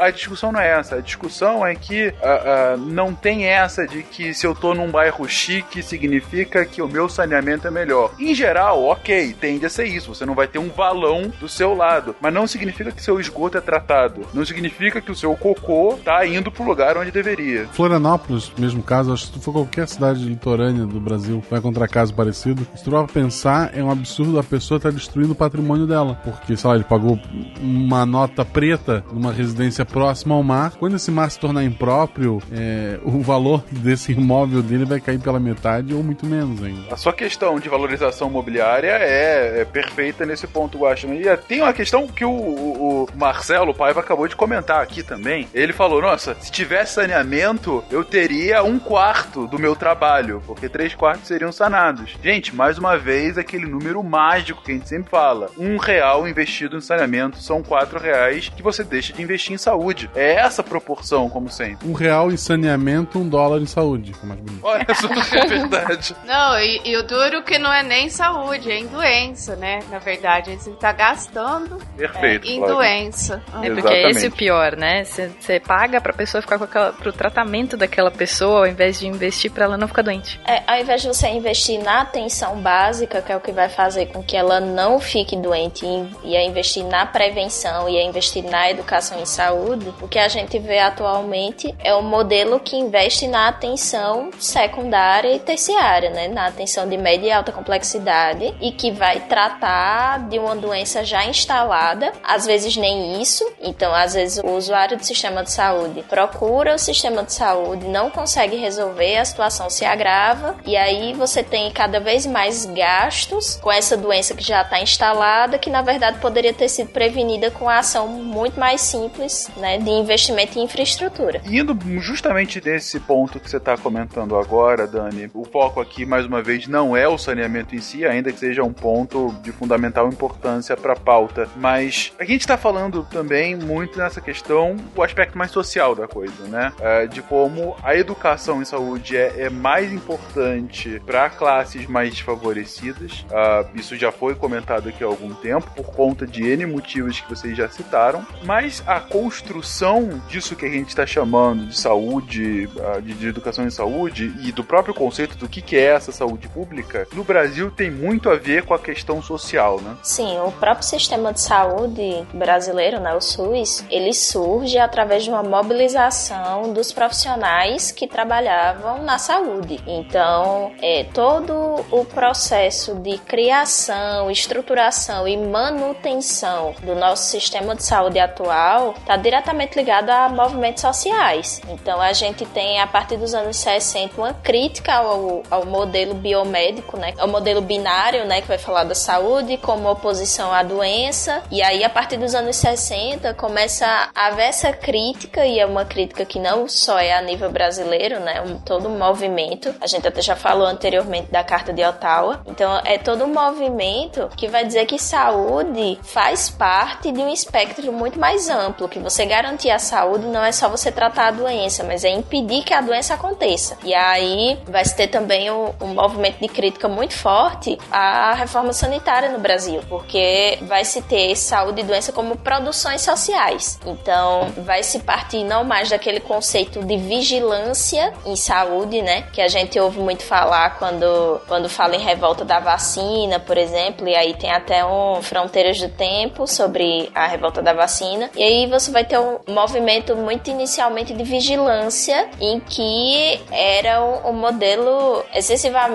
A discussão não é essa. A discussão é que uh, uh, não tem essa de que se eu tô num bairro chique significa que o meu saneamento é melhor. Em geral, ok, tende a ser isso. Você não vai ter um valão do seu lado. Mas não significa que seu esgoto é tratado. Não significa que o seu cocô tá indo pro lugar onde deveria. Florianópolis, mesmo caso, acho que se for qualquer cidade litorânea do Brasil, vai encontrar caso parecido. Se tu pensar, é um absurdo a pessoa estar tá destruindo o patrimônio dela. Porque, sei lá, ele pagou uma nota preta numa residência próxima ao mar. Quando esse mar se tornar impróprio, é, o valor desse imóvel dele vai cair pela metade ou muito menos A sua questão de valorização imobiliária é, é perfeita nesse ponto, Washington. E tem uma questão que o, o, o, Marcelo Paiva acabou de comentar aqui também. Ele falou: Nossa, se tivesse saneamento, eu teria um quarto do meu trabalho, porque três quartos seriam sanados. Gente, mais uma vez, aquele número mágico que a gente sempre fala: um real investido em saneamento são quatro reais que você deixa de investir em saúde. É essa proporção, como sempre. Um real em saneamento, um dólar em saúde. mais bonito. Olha, isso é verdade. Não, e, e o duro que não é nem saúde, é em doença, né? Na verdade, você tá gastando Perfeito. em Flávio. doença. É porque é esse o Exatamente. pior, né? Você paga pra pessoa ficar com aquela, pro tratamento daquela pessoa ao invés de investir pra ela não ficar doente. É, ao invés de você investir na atenção básica, que é o que vai fazer com que ela não fique doente, e é investir na prevenção e é investir na educação em saúde, o que a gente vê atualmente é um modelo que investe na atenção secundária e terciária, né? Na atenção de média e alta complexidade e que vai tratar de uma doença já instalada, às vezes nem isso. Então, às vezes o usuário do sistema de saúde procura o sistema de saúde, não consegue resolver, a situação se agrava e aí você tem cada vez mais gastos com essa doença que já está instalada, que na verdade poderia ter sido prevenida com a ação muito mais simples, né, de investimento em infraestrutura. Indo justamente nesse ponto que você está comentando agora, Dani, o foco aqui, mais uma vez, não é o saneamento em si, ainda que seja um ponto de fundamental importância para a pauta, mas a gente está falando também muito nessa questão, o aspecto mais social da coisa, né? É, de como a educação em saúde é, é mais importante para classes mais desfavorecidas. Ah, isso já foi comentado aqui há algum tempo, por conta de N motivos que vocês já citaram, mas a construção disso que a gente está chamando de saúde, ah, de, de educação em saúde e do próprio conceito do que, que é essa saúde pública, no Brasil tem muito a ver com a questão social, né? Sim, o próprio sistema de saúde brasileiro, né, o SUS, ele surge através de uma mobilização dos profissionais que trabalhavam na saúde. Então, é, todo o processo de criação, estruturação e manutenção do nosso sistema de saúde atual está diretamente ligado a movimentos sociais. Então, a gente tem, a partir dos anos 60, uma crítica ao, ao modelo biomédico, né, ao modelo binário, né, que vai falar da saúde como oposição à doença. E aí, a partir dos anos 60, começa a haver essa crítica, e é uma crítica que não só é a nível brasileiro, né, um, todo um movimento. A gente até já falou anteriormente da Carta de Ottawa. Então, é todo um movimento que vai dizer que saúde faz parte de um espectro muito mais amplo, que você garantir a saúde não é só você tratar a doença, mas é impedir que a doença aconteça. E aí vai ter também um, um movimento de crítica muito forte à reforma sanitária no Brasil, porque vai se ter saúde e doença como produções sociais. Então, vai se partir não mais daquele conceito de vigilância em saúde, né, que a gente ouve muito falar quando quando fala em revolta da vacina, por exemplo, e aí tem até um Fronteiras do Tempo sobre a revolta da vacina. E aí você vai ter um movimento muito inicialmente de vigilância em que era um, um modelo excessivamente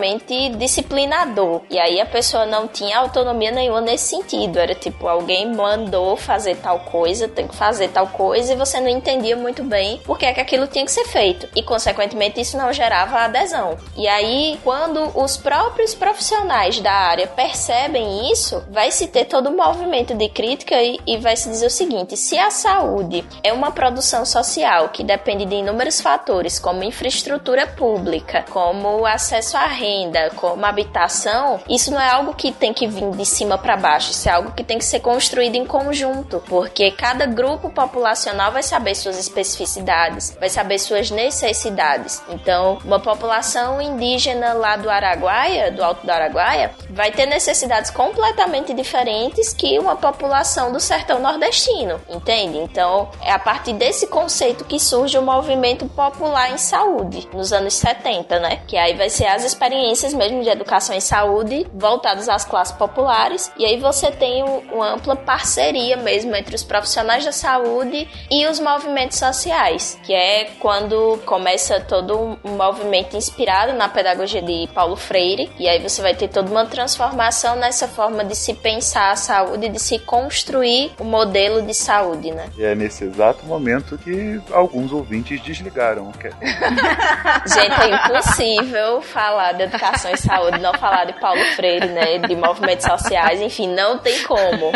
disciplinador. E aí a pessoa não tinha autonomia nenhuma nesse sentido. Era tipo, alguém mandou fazer tal coisa, tem que fazer tal coisa, e você não entendia muito bem por que, é que aquilo tinha que ser feito. E, consequentemente, isso não gerava adesão. E aí, quando os próprios profissionais da área percebem isso, vai se ter todo um movimento de crítica e, e vai se dizer o seguinte: se a saúde é uma produção social que depende de inúmeros fatores, como infraestrutura pública, como acesso à renda, como habitação, isso não é algo que tem que vir de cima para baixo, isso é algo que tem que ser construído em conjunto, porque cada grupo populacional vai saber suas especificidades, vai saber suas necessidades. Então, uma população indígena lá do Araguaia, do Alto do Araguaia, vai ter necessidades completamente diferentes que uma população do sertão nordestino, entende? Então, é a partir desse conceito que surge o movimento popular em saúde, nos anos 70, né? Que aí vai ser as experiências mesmo de educação em saúde voltadas às classes populares, e aí você tem um- uma ampla parceria mesmo entre os profissionais da saúde e os movimentos sociais, que é quando começa todo um um movimento inspirado na pedagogia de Paulo Freire, e aí você vai ter toda uma transformação nessa forma de se pensar a saúde, de se construir o modelo de saúde, né? E é nesse exato momento que alguns ouvintes desligaram. que- Gente, é impossível falar de educação e saúde, não falar de Paulo Freire, né? De movimentos sociais, enfim, não tem como.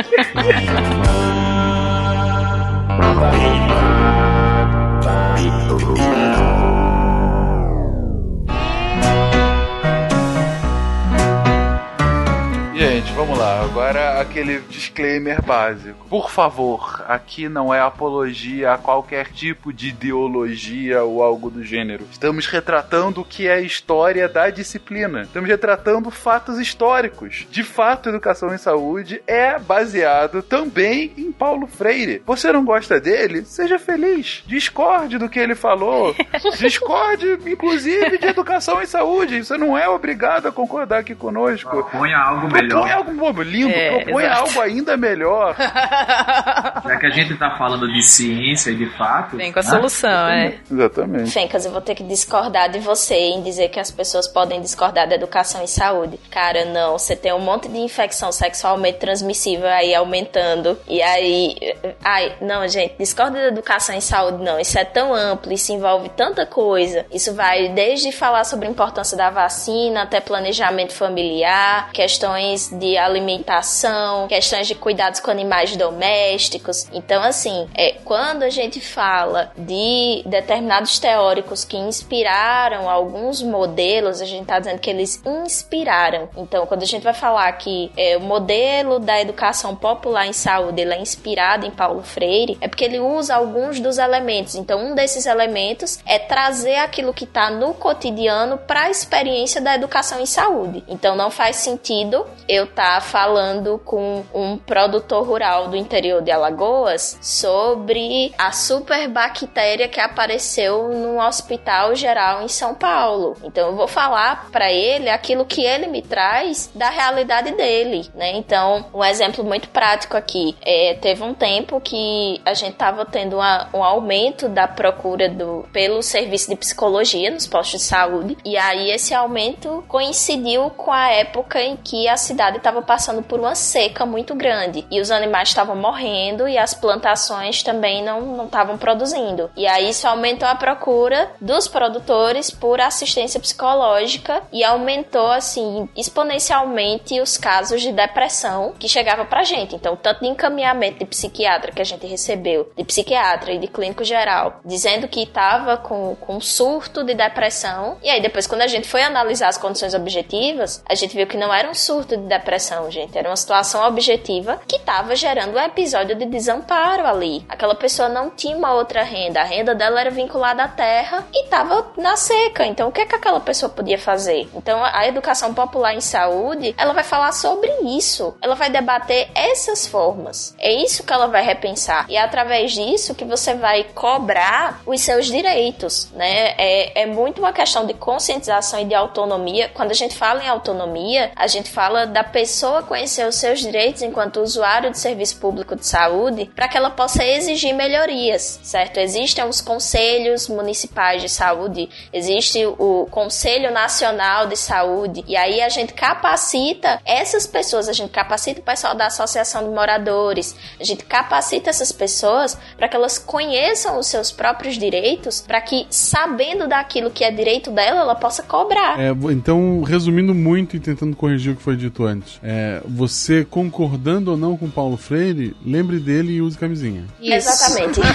Gente, Vamos lá, agora aquele disclaimer básico. Por favor, aqui não é apologia a qualquer tipo de ideologia ou algo do gênero. Estamos retratando o que é a história da disciplina. Estamos retratando fatos históricos. De fato, educação em saúde é baseado também em Paulo Freire. Você não gosta dele? Seja feliz. Discorde do que ele falou. Discorde, inclusive, de educação em saúde. Você não é obrigado a concordar aqui conosco. Proponha algo melhor. Propõe algo bom, lindo, É, propõe exato. algo ainda melhor. Já que a gente tá falando de ciência e de fato. Vem com a né? solução, é. Exatamente. Fencas, eu vou ter que discordar de você em dizer que as pessoas podem discordar da educação em saúde. Cara, não. Você tem um monte de infecção sexualmente transmissível aí aumentando. E aí. Ai, não, gente, discorda da educação em saúde, não. Isso é tão amplo, isso envolve tanta coisa. Isso vai desde falar sobre a importância da vacina até planejamento familiar, questões de alimentação, questões de cuidados com animais domésticos. Então, assim, é, quando a gente fala de determinados teóricos que inspiraram alguns modelos, a gente está dizendo que eles inspiraram. Então, quando a gente vai falar que é, o modelo da educação popular em saúde ele é inspirado em Paulo Freire, é porque ele usa alguns dos elementos. Então, um desses elementos é trazer aquilo que está no cotidiano para a experiência da educação em saúde. Então, não faz sentido eu estar falando com um produtor rural do interior de Alagoas sobre a superbactéria que apareceu num hospital geral em São Paulo. Então eu vou falar para ele aquilo que ele me traz da realidade dele, né? Então, um exemplo muito prático aqui, é, teve um tempo que a gente tava tendo uma- um aumento da procura do pelo serviço de psicologia nos postos de saúde, e aí esse aumento coincidiu com a época em que a cidade estava passando por uma seca muito grande e os animais estavam morrendo e as plantações também não estavam produzindo. E aí isso aumentou a procura dos produtores por assistência psicológica e aumentou assim exponencialmente os casos de depressão que chegava pra gente. Então, tanto de encaminhamento de psiquiatra que a gente recebeu, de psiquiatra e de clínico geral, dizendo que estava com, com um surto de depressão. E aí, depois, quando a gente foi analisar as condições objetivas, a gente viu que não era um surto de depressão, gente. Era uma situação objetiva que estava gerando um episódio de desamparo ali. Aquela pessoa não tinha uma outra renda. A renda dela era vinculada à terra e estava na seca. Então, o que, é que aquela pessoa podia fazer? Então, a educação popular em saúde, ela vai falar sobre isso. Ela vai debater essas formas. É isso que ela vai repensar. E é através disso que você vai cobrar os seus direitos, né? É, é muito uma questão de conscientização e de autonomia. Quando a gente fala em autonomia, a gente fala da pessoa conhecer os seus direitos enquanto usuário de serviço público de saúde para que ela possa exigir melhorias, certo? Existem os conselhos municipais de saúde, existe o Conselho Nacional de Saúde, e aí a gente capacita essas pessoas, a gente capacita o pessoal da Associação de Moradores, a gente capacita essas pessoas para que elas conheçam os seus próprios direitos, para que, sabendo daquilo que é direito dela, ela possa cobrar. É, então, resumindo muito e tentando corrigir o que foi dito antes, é, você concordando ou não com Paulo Freire, lembre dele e use camisinha. Exatamente.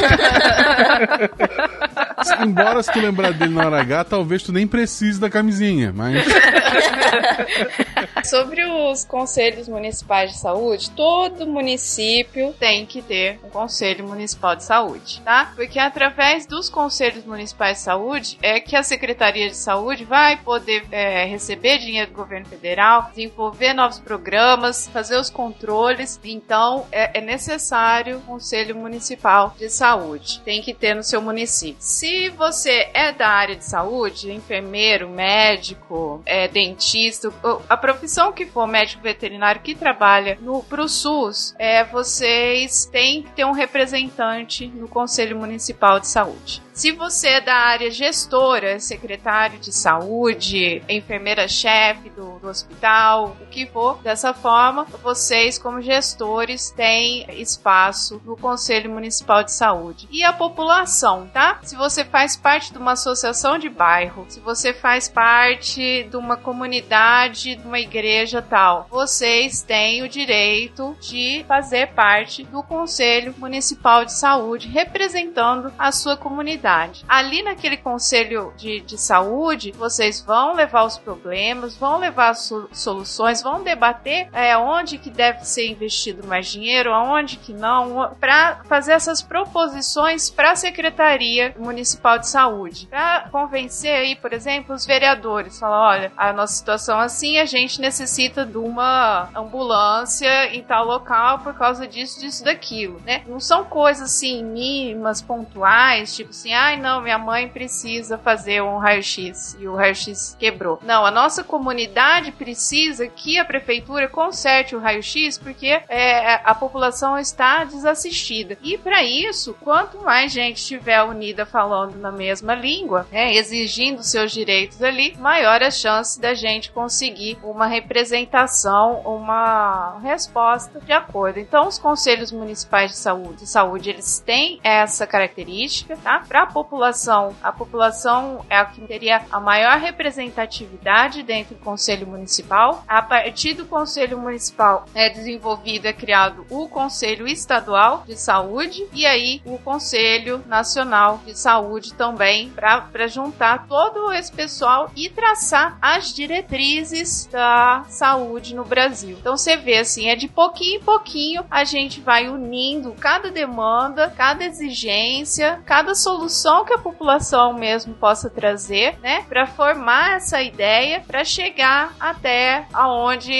Embora se tu lembrar dele na hora H, talvez tu nem precise da camisinha, mas Sobre os conselhos municipais de saúde, todo município tem que ter um conselho municipal de saúde, tá? Porque através dos conselhos municipais de saúde é que a Secretaria de Saúde vai poder é, receber dinheiro do governo federal, desenvolver novos programas, fazer os controles. Então é, é necessário um conselho municipal de saúde. Tem que ter no seu município. Se você é da área de saúde, enfermeiro, médico, é, dentista, o- a profissão que for médico veterinário que trabalha no pro SUS, é, vocês têm que ter um representante no Conselho Municipal de Saúde. Se você é da área gestora, secretário de saúde, enfermeira-chefe do, do hospital, o que for, dessa forma, vocês, como gestores, têm espaço no Conselho Municipal de Saúde. E a população, tá? Se você faz parte de uma associação de bairro, se você faz parte de uma comunidade, de uma igreja tal, vocês têm o direito de fazer parte do Conselho Municipal de Saúde, representando a sua comunidade. Ali naquele conselho de, de saúde, vocês vão levar os problemas, vão levar so, soluções, vão debater é, onde que deve ser investido mais dinheiro, aonde que não, para fazer essas proposições para a Secretaria Municipal de Saúde, para convencer aí, por exemplo, os vereadores, falar, olha, a nossa situação é assim, a gente necessita de uma ambulância em tal local por causa disso, disso, daquilo, né? Não são coisas assim mínimas, pontuais, tipo assim, ai não, minha mãe precisa fazer um raio-x e o raio-x quebrou. Não, a nossa comunidade precisa que a prefeitura conserte o raio-x porque é, a população está desassistida. E para isso, quanto mais gente estiver unida falando na mesma língua, né, exigindo seus direitos ali, maior a chance da gente conseguir uma representação, uma resposta de acordo. Então, os conselhos municipais de saúde, de saúde eles têm essa característica, tá? A população, a população é a que teria a maior representatividade dentro do conselho municipal. A partir do conselho municipal é desenvolvido, é criado o conselho estadual de saúde e aí o conselho nacional de saúde também para juntar todo esse pessoal e traçar as diretrizes da saúde no Brasil. Então você vê assim, é de pouquinho em pouquinho a gente vai unindo cada demanda, cada exigência, cada solução que a população mesmo possa trazer, né, para formar essa ideia, para chegar até aonde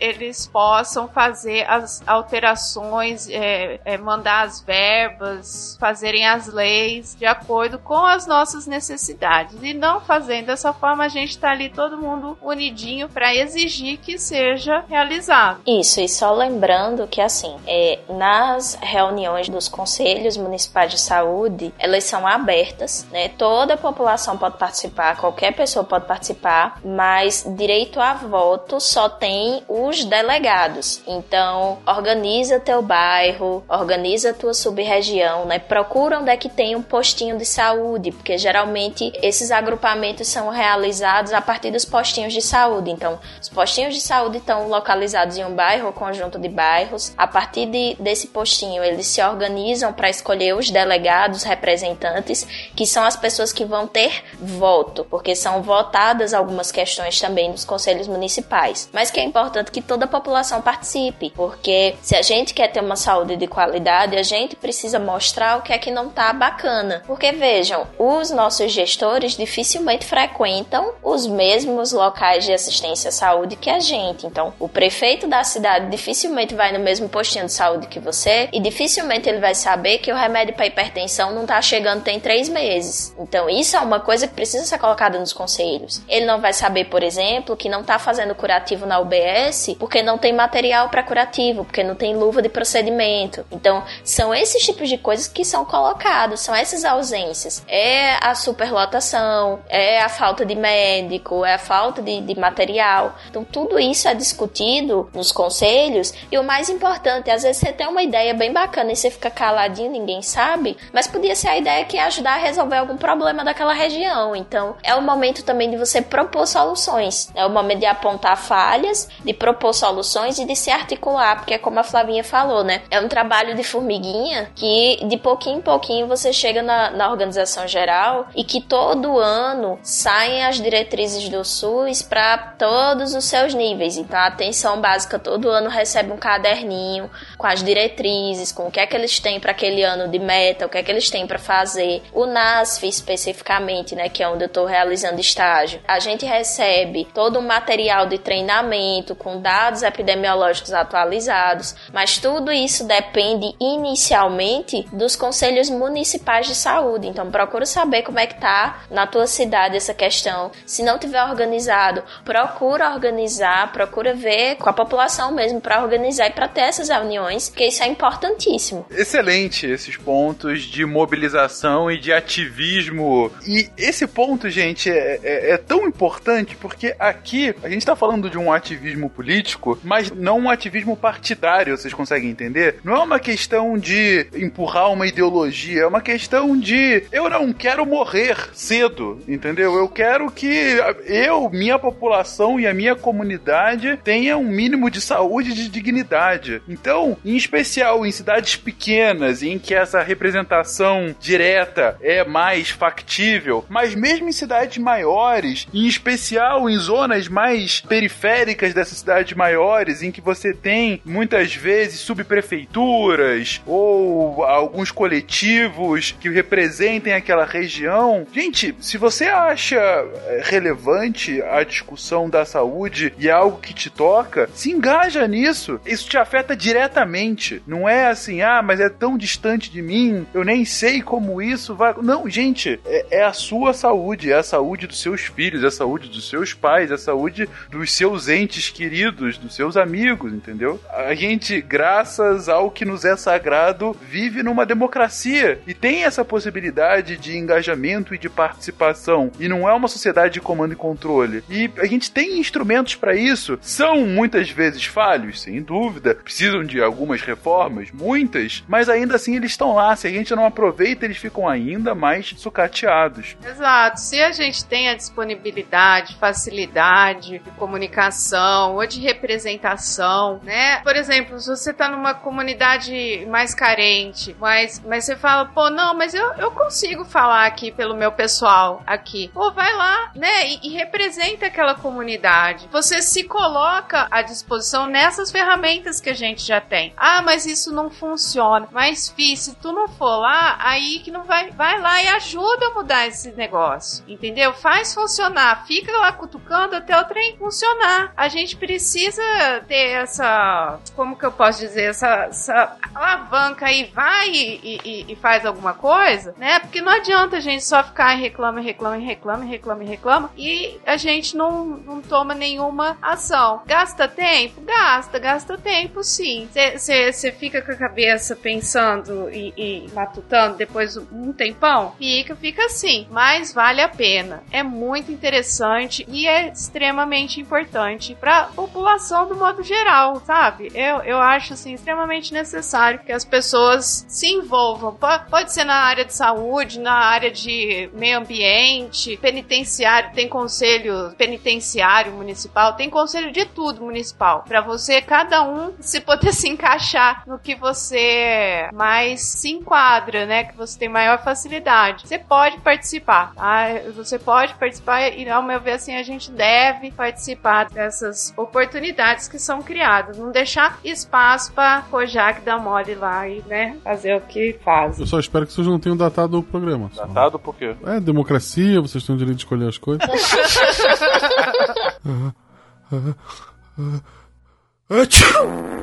eles possam fazer as alterações, é, é, mandar as verbas, fazerem as leis de acordo com as nossas necessidades. E não fazendo dessa forma, a gente está ali todo mundo unidinho para exigir que seja realizado. Isso, e só lembrando que assim, é, nas reuniões dos conselhos municipais de saúde, elas são abertas, né? Toda a população pode participar, qualquer pessoa pode participar, mas direito a voto só tem os delegados. Então, organiza teu bairro, organiza tua sub-região, né? Procura onde é que tem um postinho de saúde, porque geralmente esses agrupamentos são realizados a partir dos postinhos de saúde. Então, os postinhos de saúde estão localizados em um bairro ou conjunto de bairros. A partir de, desse postinho, eles se organizam para escolher os delegados, que são as pessoas que vão ter voto, porque são votadas algumas questões também nos conselhos municipais. Mas que é importante que toda a população participe, porque se a gente quer ter uma saúde de qualidade, a gente precisa mostrar o que é que não tá bacana. Porque vejam, os nossos gestores dificilmente frequentam os mesmos locais de assistência à saúde que a gente. Então, o prefeito da cidade dificilmente vai no mesmo postinho de saúde que você e dificilmente ele vai saber que o remédio para hipertensão não tá chegando tem três meses. Então, isso é uma coisa que precisa ser colocada nos conselhos. Ele não vai saber, por exemplo, que não tá fazendo curativo na UBS porque não tem material para curativo, porque não tem luva de procedimento. Então, são esses tipos de coisas que são colocados, são essas ausências. É a superlotação, é a falta de médico, é a falta de, de material. Então, tudo isso é discutido nos conselhos e o mais importante, às vezes você tem uma ideia bem bacana e você fica caladinho, ninguém sabe, mas podia ser a ideia que ajudar a resolver algum problema daquela região. Então, é o momento também de você propor soluções. É o momento de apontar falhas, de propor soluções e de se articular, porque é como a Flavinha falou, né? É um trabalho de formiguinha que de pouquinho em pouquinho você chega na, na organização geral e que todo ano saem as diretrizes do SUS para todos os seus níveis. Então, a atenção básica todo ano recebe um caderninho com as diretrizes, com o que é que eles têm para aquele ano de meta, o que é que eles têm para fazer. O NASF especificamente, né, que é onde eu estou realizando estágio. A gente recebe todo um material de treinamento com dados epidemiológicos atualizados, mas tudo isso depende inicialmente dos conselhos municipais de saúde. Então procura saber como é que tá na tua cidade essa questão. Se não tiver organizado, procura organizar, procura ver com a população mesmo para organizar e para ter essas reuniões, porque isso é importantíssimo. Excelente esses pontos de mobilização e de ativismo. E esse ponto, gente, é, é, é tão importante porque aqui a gente tá falando de um ativismo político, mas não um ativismo partidário, vocês conseguem entender? Não é uma questão de empurrar uma ideologia, é uma questão de eu não quero morrer cedo, entendeu? Eu quero que eu, minha população e a minha comunidade tenha um mínimo de saúde e de dignidade. Então, em especial em cidades pequenas, em que essa representação direta é mais factível, mas mesmo em cidades maiores, em especial em zonas mais periféricas dessas cidades maiores, em que você tem muitas vezes subprefeituras ou alguns coletivos que representem aquela região. Gente, se você acha é, relevante a discussão da saúde e é algo que te toca, se engaja nisso. Isso te afeta diretamente. Não é assim, ah, mas é tão distante de mim, eu nem sei como isso vai. Não, gente, é, é a sua saúde, é a saúde dos seus filhos, é a saúde dos seus pais, é a saúde dos seus entes queridos, dos seus amigos, entendeu? A gente, graças ao que nos é sagrado, vive numa democracia e tem essa possibilidade de engajamento e de participação. E não é uma sociedade de comando e controle. E a gente tem instrumentos para isso. São muitas vezes falhos, sem dúvida. Precisam de algumas reformas, muitas, mas ainda assim eles estão lá. Se a gente não aproveita, eles ficam ainda mais sucateados. Exato. Se a gente tem a disponibilidade, facilidade de comunicação ou de representação, né? Por exemplo, se você tá numa comunidade mais carente, mas, mas você fala, pô, não, mas eu, eu consigo falar aqui pelo meu pessoal aqui. Pô, vai lá, né? E, e representa aquela comunidade. Você se coloca à disposição nessas ferramentas que a gente já tem. Ah, mas isso não funciona. Mas, fi, se tu não for lá, aí que não vai. Vai lá e ajuda a mudar esse negócio. Entendeu? Faz funcionar. Fica lá cutucando até o trem funcionar. A gente precisa ter essa. Como que eu posso dizer? Essa, essa alavanca aí. Vai e, e, e faz alguma coisa, né? Porque não adianta a gente só ficar reclama, reclama, reclama, reclama, reclama e a gente não, não toma nenhuma ação. Gasta tempo? Gasta, gasta tempo sim. Você fica com a cabeça pensando e, e matutando depois um tempão? Fica, fica assim. Mas vale a pena. É muito interessante e é extremamente importante para a população do modo geral, sabe? Eu, eu acho assim extremamente necessário que as pessoas se envolvam. Pode ser na área de saúde, na área de meio ambiente, penitenciário, tem conselho penitenciário municipal, tem conselho de tudo municipal, para você cada um se poder se encaixar no que você mais se enquadra, né, que você tem maior facilidade. Você pode participar, tá? Você pode participar e ao meu ver assim a gente deve participar dessas oportunidades que são criadas, não deixar espaço para Kojak dar mole lá e, né, fazer o que faz. Eu só espero que vocês não tenham datado o programa. só. Datado por quê? É, democracia, vocês têm o direito de escolher as coisas.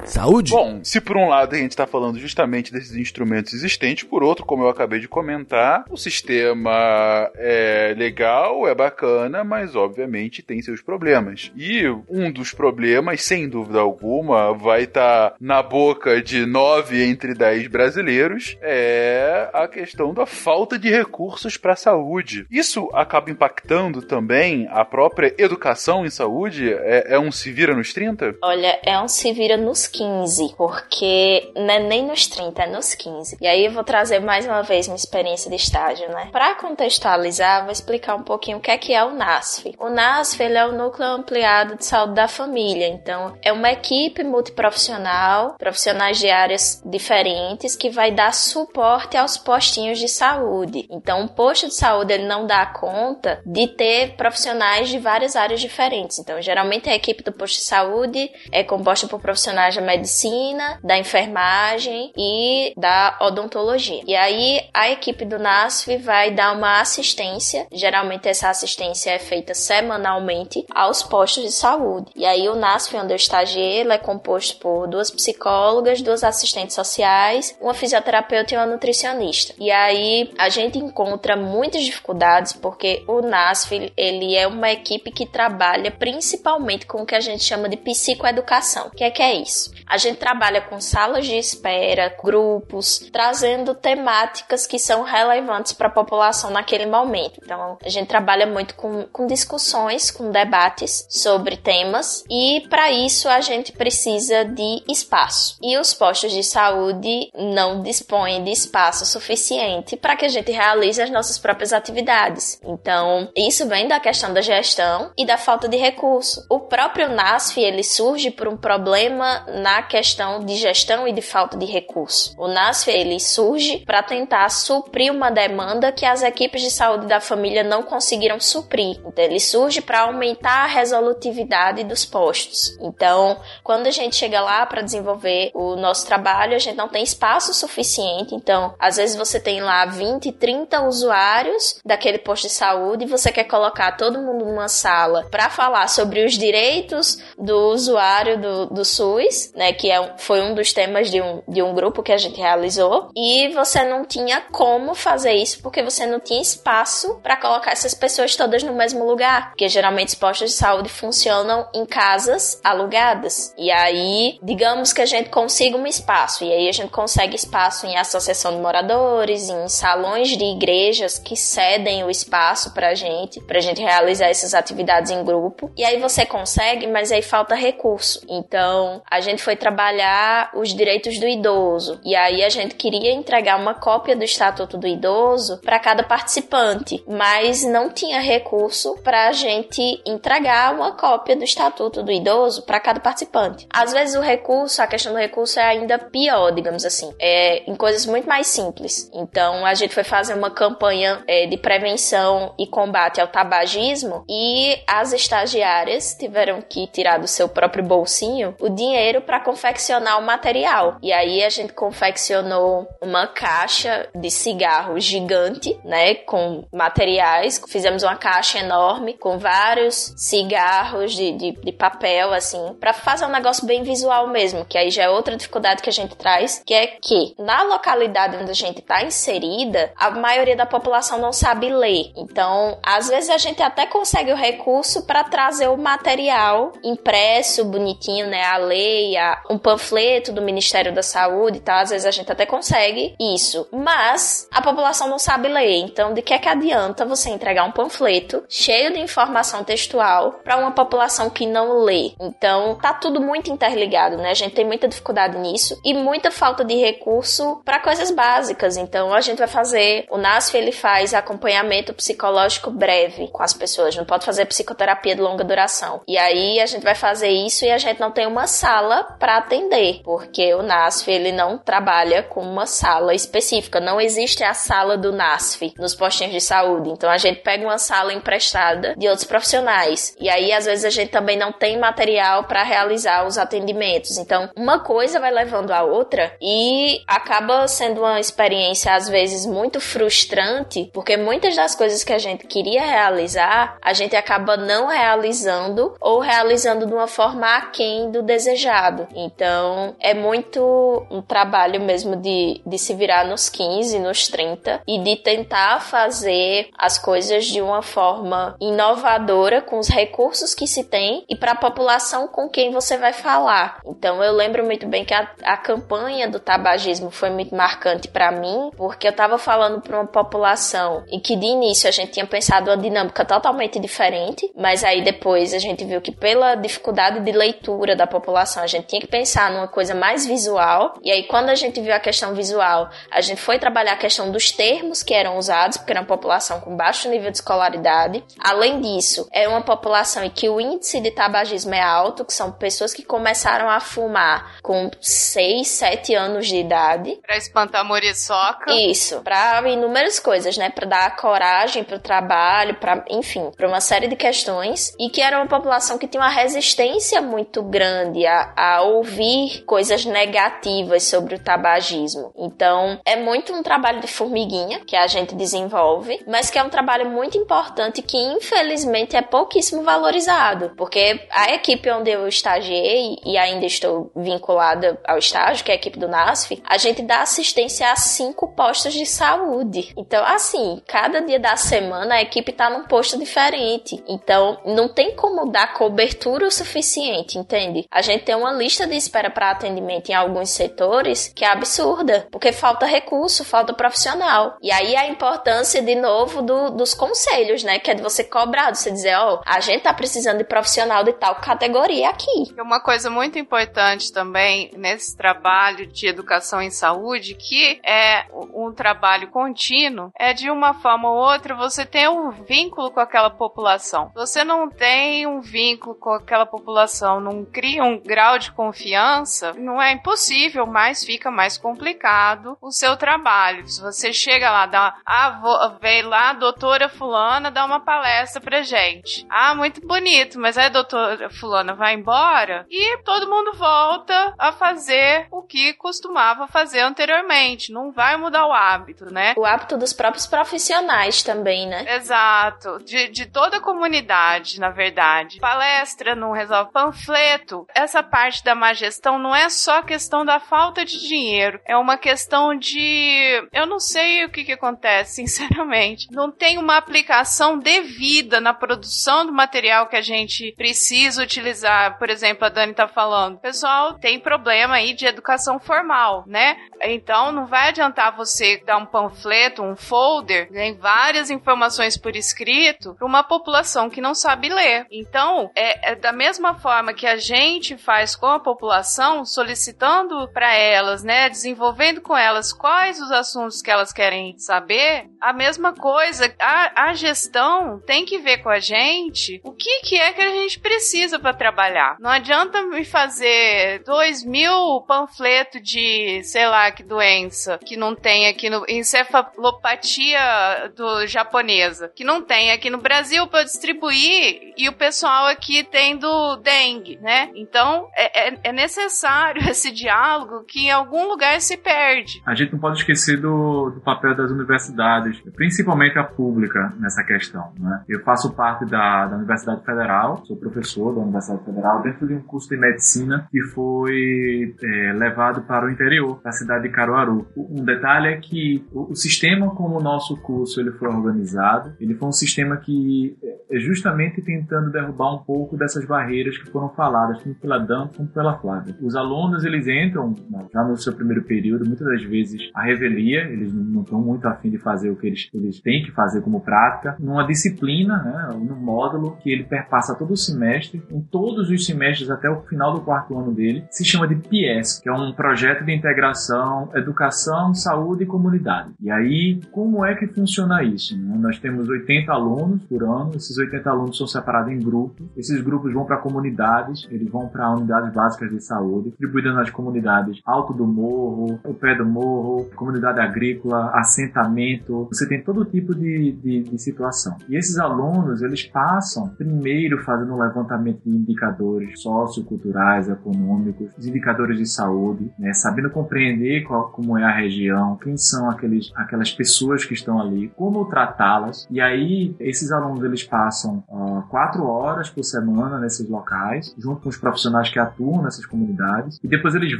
Saúde? Bom, se por um lado a gente está falando justamente desses instrumentos existentes, por outro, como eu acabei de comentar, o sistema é legal, é bacana, mas obviamente tem seus problemas. E um dos problemas, sem dúvida alguma, vai estar na boca de nove entre dez brasileiros, é a questão da falta de recursos para a saúde. Isso acaba impactando também a própria educação em saúde? É, é um se vira nos 30? Olha, é um se vira nos 15, porque não é nem nos 30, é nos 15. E aí eu vou trazer mais uma vez minha experiência de estágio, né? Para contextualizar, vou explicar um pouquinho o que é que é o NASF. O NASF ele é o Núcleo Ampliado de Saúde da Família, então é uma equipe multiprofissional, profissionais de áreas diferentes que vai dar suporte aos postinhos de saúde. Então, um posto de saúde ele não dá conta de ter profissionais de várias áreas diferentes. Então, geralmente a equipe do posto de saúde é composta por profissionais da medicina, da enfermagem e da odontologia. E aí a equipe do NASF vai dar uma assistência, geralmente essa assistência é feita semanalmente aos postos de saúde. E aí o NASF, onde eu estagiei, é composto por duas psicólogas, duas assistentes sociais, uma fisioterapeuta e uma nutricionista. E aí a gente encontra muitas dificuldades porque o NASF ele é uma equipe que trabalha principalmente com o que a gente chama de psicoeducação. O que é que é isso? A gente trabalha com salas de espera, grupos, trazendo temáticas que são relevantes para a população naquele momento. Então, a gente trabalha muito com, com discussões, com debates sobre temas e para isso a gente precisa de espaço. E os postos de saúde não dispõem de espaço suficiente para que a gente realize as nossas próprias atividades. Então, isso vem da questão da gestão e da falta de recurso. O próprio NASF ele surge por um problema na questão de gestão e de falta de recurso. O NASF ele surge para tentar suprir uma demanda que as equipes de saúde da família não conseguiram suprir. Então ele surge para aumentar a resolutividade dos postos. Então, quando a gente chega lá para desenvolver o nosso trabalho, a gente não tem espaço suficiente. Então, às vezes você tem lá 20, 30 usuários daquele posto de saúde e você quer colocar todo mundo numa sala para falar sobre os direitos do usuário do, do SUS, né, que é, foi um dos temas de um, de um grupo que a gente realizou, e você não tinha como fazer isso porque você não tinha espaço para colocar essas pessoas todas no mesmo lugar, porque geralmente os postos de saúde funcionam em casas alugadas. E aí, digamos que a gente consiga um espaço, e aí a gente consegue espaço em associação de moradores, em salões de igrejas que cedem o espaço pra gente, pra gente realizar essas atividades em grupo. E aí você consegue, mas aí falta recurso. Então, a gente foi trabalhar os direitos do idoso. E aí a gente queria entregar uma cópia do Estatuto do Idoso para cada participante, mas não tinha recurso para a gente entregar uma cópia do Estatuto do Idoso para cada participante. Às vezes o recurso, a questão do recurso é ainda pior, digamos assim, é em coisas muito mais simples. Então a gente foi fazer uma campanha é, de prevenção e combate ao tabagismo e as estagiárias tiveram que tirar do seu próprio bolsinho o dinheiro para confeccionar o material. E aí a gente confeccionou uma caixa de cigarro gigante, né, com materiais. Fizemos uma caixa enorme com vários cigarros de, de, de papel, assim, para fazer um negócio bem visual mesmo. Que aí já é outra dificuldade que a gente traz, que é que na localidade onde a gente está inserida, a maioria da população não sabe ler. Então, às vezes a gente até consegue o recurso para trazer o material impresso, bonitinho, né, a lei, a, um panfleto do Ministério da Saúde e tal. Às vezes a gente até consegue isso, mas a população não sabe ler. Então, de que é que adianta você entregar um panfleto cheio de informação textual para uma população que não lê? Então, tá tudo muito interligado, né? A gente tem muita dificuldade nisso e muita falta de recurso para coisas básicas. Então, a gente vai fazer, o NASF ele faz acompanhamento psicológico breve com as pessoas, não pode fazer psicoterapia de longa duração. E aí a gente vai fazer isso e a gente não tem uma sala para atender, porque o NASF ele não trabalha com uma sala específica, não existe a sala do NASF nos postinhos de saúde. Então a gente pega uma sala emprestada de outros profissionais. E aí às vezes a gente também não tem material para realizar os atendimentos. Então uma coisa vai levando a outra e acaba sendo uma experiência às vezes muito frustrante, porque muitas das coisas que a gente queria realizar, a gente acaba não realizando ou realizando de uma forma aquém do desejado. Então, é muito um trabalho mesmo de, de se virar nos 15, nos 30 e de tentar fazer as coisas de uma forma inovadora com os recursos que se tem e para a população com quem você vai falar. Então, eu lembro muito bem que a, a campanha do tabagismo foi muito marcante para mim, porque eu estava falando para uma população e que de início a gente tinha pensado uma dinâmica totalmente diferente, mas aí depois a gente viu que pela dificuldade de leitura da população, a gente tinha que pensar numa coisa mais visual. E aí quando a gente viu a questão visual, a gente foi trabalhar a questão dos termos que eram usados, porque era uma população com baixo nível de escolaridade. Além disso, é uma população em que o índice de tabagismo é alto, que são pessoas que começaram a fumar com 6, 7 anos de idade. Pra espantar a moriçoca. Isso, para inúmeras coisas, né? Para dar coragem pro trabalho, para, enfim, para uma série de questões e que era uma população que tinha uma resistência muito grande a, a ouvir coisas negativas sobre o tabagismo. Então, é muito um trabalho de formiguinha que a gente desenvolve, mas que é um trabalho muito importante que infelizmente é pouquíssimo valorizado, porque a equipe onde eu estagiei e ainda estou vinculada ao estágio, que é a equipe do NASF, a gente dá assistência a cinco postos de saúde. Então, assim, cada dia da semana a equipe tá num posto diferente. Então, não tem como dar cobertura o suficiente, entende? A gente tem uma lista de espera para atendimento em alguns setores que é absurda, porque falta recurso, falta profissional. E aí a importância, de novo, do, dos conselhos, né? Que é de você cobrar, de você dizer, ó, oh, a gente tá precisando de profissional de tal categoria aqui. Uma coisa muito importante também nesse trabalho de educação em saúde, que é um trabalho contínuo, é de uma forma ou outra você tem um vínculo com aquela população. Você não tem um vínculo com aquela população num cria um grau de confiança, não é impossível, mas fica mais complicado o seu trabalho. Se você chega lá, dá, ah, vou, veio lá a doutora fulana dar uma palestra pra gente. Ah, muito bonito, mas aí a doutora fulana vai embora e todo mundo volta a fazer o que costumava fazer anteriormente. Não vai mudar o hábito, né? O hábito dos próprios profissionais também, né? Exato. De, de toda a comunidade, na verdade. Palestra não resolve. Panfleto. Essa parte da má gestão não é só questão da falta de dinheiro. É uma questão de. Eu não sei o que, que acontece, sinceramente. Não tem uma aplicação devida na produção do material que a gente precisa utilizar. Por exemplo, a Dani tá falando. Pessoal tem problema aí de educação formal, né? Então não vai adiantar você dar um panfleto, um folder, tem várias informações por escrito para uma população que não sabe ler. Então, é, é, da mesma forma que a gente faz com a população, solicitando para elas, né, desenvolvendo com elas quais os assuntos que elas querem saber, a mesma coisa, a, a gestão tem que ver com a gente o que, que é que a gente precisa para trabalhar. Não adianta me fazer dois mil panfletos de, sei lá, que doença que não tem aqui no encefalopatia do japonesa, que não tem aqui no Brasil para distribuir e o pessoal aqui tem do dengue, né? Então é, é, é, necessário esse diálogo que em algum lugar se perde. A gente não pode esquecer do, do papel das universidades, principalmente a pública nessa questão. Né? Eu faço parte da, da Universidade Federal, sou professor da Universidade Federal dentro de um curso de medicina que foi é, levado para o interior da cidade de Caruaru. Um detalhe é que o, o sistema como o nosso curso ele foi organizado, ele foi um sistema que é justamente tentando derrubar um pouco dessas barreiras que foram faladas, tanto pela Dan como pela Flávia. Os alunos, eles entram já no seu primeiro período, muitas das vezes a revelia, eles não estão muito afim de fazer o que eles, eles têm que fazer como prática, numa disciplina, né, num módulo que ele perpassa todo o semestre, em todos os semestres até o final do quarto ano dele, se chama de PS, que é um projeto de integração, educação, saúde e comunidade. E aí, como é que funciona isso? Né? Nós temos 80 alunos por ano, esses 80 alunos são separados em grupos, esses grupos vão para comunidades, eles vão para unidades básicas de saúde, distribuídas nas comunidades Alto do Morro, o Pé do Morro, comunidade agrícola, assentamento, você tem todo tipo de, de, de situação. E esses alunos, eles passam primeiro fazendo um levantamento de indicadores socioculturais, econômicos, os indicadores de saúde, né, sabendo compreender qual, como é a região, quem são aqueles, aquelas pessoas que estão ali, como tratá-las. E aí, esses alunos, eles passam uh, quatro horas por semana nesses locais, junto com os profissionais que atuam nessas comunidades, e depois eles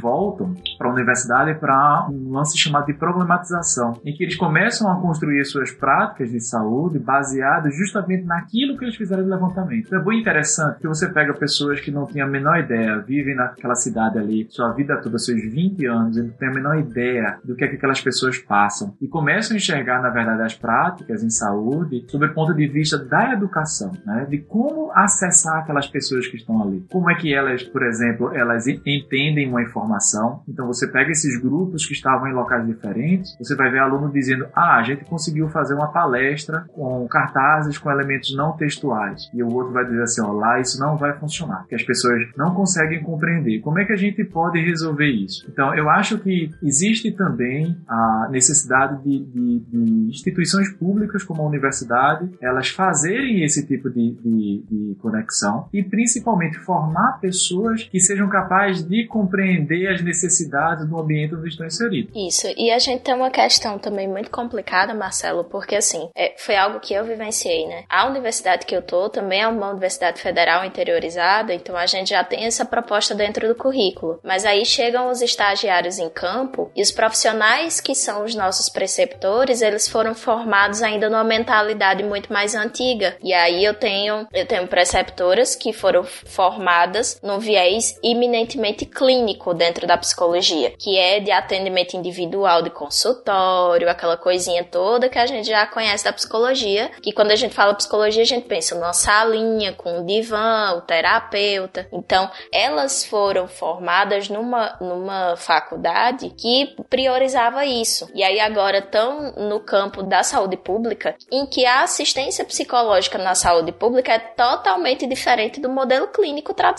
voltam para a universidade para um lance chamado de problematização, em que eles começam a construir suas práticas de saúde baseadas justamente naquilo que eles fizeram de levantamento. Então é muito interessante que você pega pessoas que não têm a menor ideia, vivem naquela cidade ali sua vida toda, seus 20 anos, e não têm a menor ideia do que é que aquelas pessoas passam, e começam a enxergar, na verdade, as práticas em saúde sob o ponto de vista da educação, né? de como acessar aquelas pessoas que estão ali. Como é que elas, por exemplo, elas entendem uma informação. Então você pega esses grupos que estavam em locais diferentes, você vai ver aluno dizendo: "Ah, a gente conseguiu fazer uma palestra com cartazes com elementos não textuais". E o outro vai dizer assim: "Ó, lá isso não vai funcionar, que as pessoas não conseguem compreender. Como é que a gente pode resolver isso?". Então, eu acho que existe também a necessidade de, de, de instituições públicas como a universidade, elas fazerem esse tipo de, de, de conexão e principalmente formar pessoas que sejam capazes de compreender as necessidades do ambiente onde estão inseridos. Isso, e a gente tem uma questão também muito complicada, Marcelo, porque assim, é, foi algo que eu vivenciei, né? A universidade que eu tô também é uma universidade federal interiorizada, então a gente já tem essa proposta dentro do currículo. Mas aí chegam os estagiários em campo e os profissionais que são os nossos preceptores, eles foram formados ainda numa mentalidade muito mais antiga. E aí eu tenho, eu tenho preceptoras que foram formadas no viés eminentemente clínico dentro da psicologia, que é de atendimento individual de consultório, aquela coisinha toda que a gente já conhece da psicologia, que quando a gente fala psicologia, a gente pensa numa salinha com o divã, o terapeuta. Então, elas foram formadas numa, numa faculdade que priorizava isso. E aí agora estão no campo da saúde pública, em que a assistência psicológica na saúde pública é totalmente diferente do modelo clínico tradicional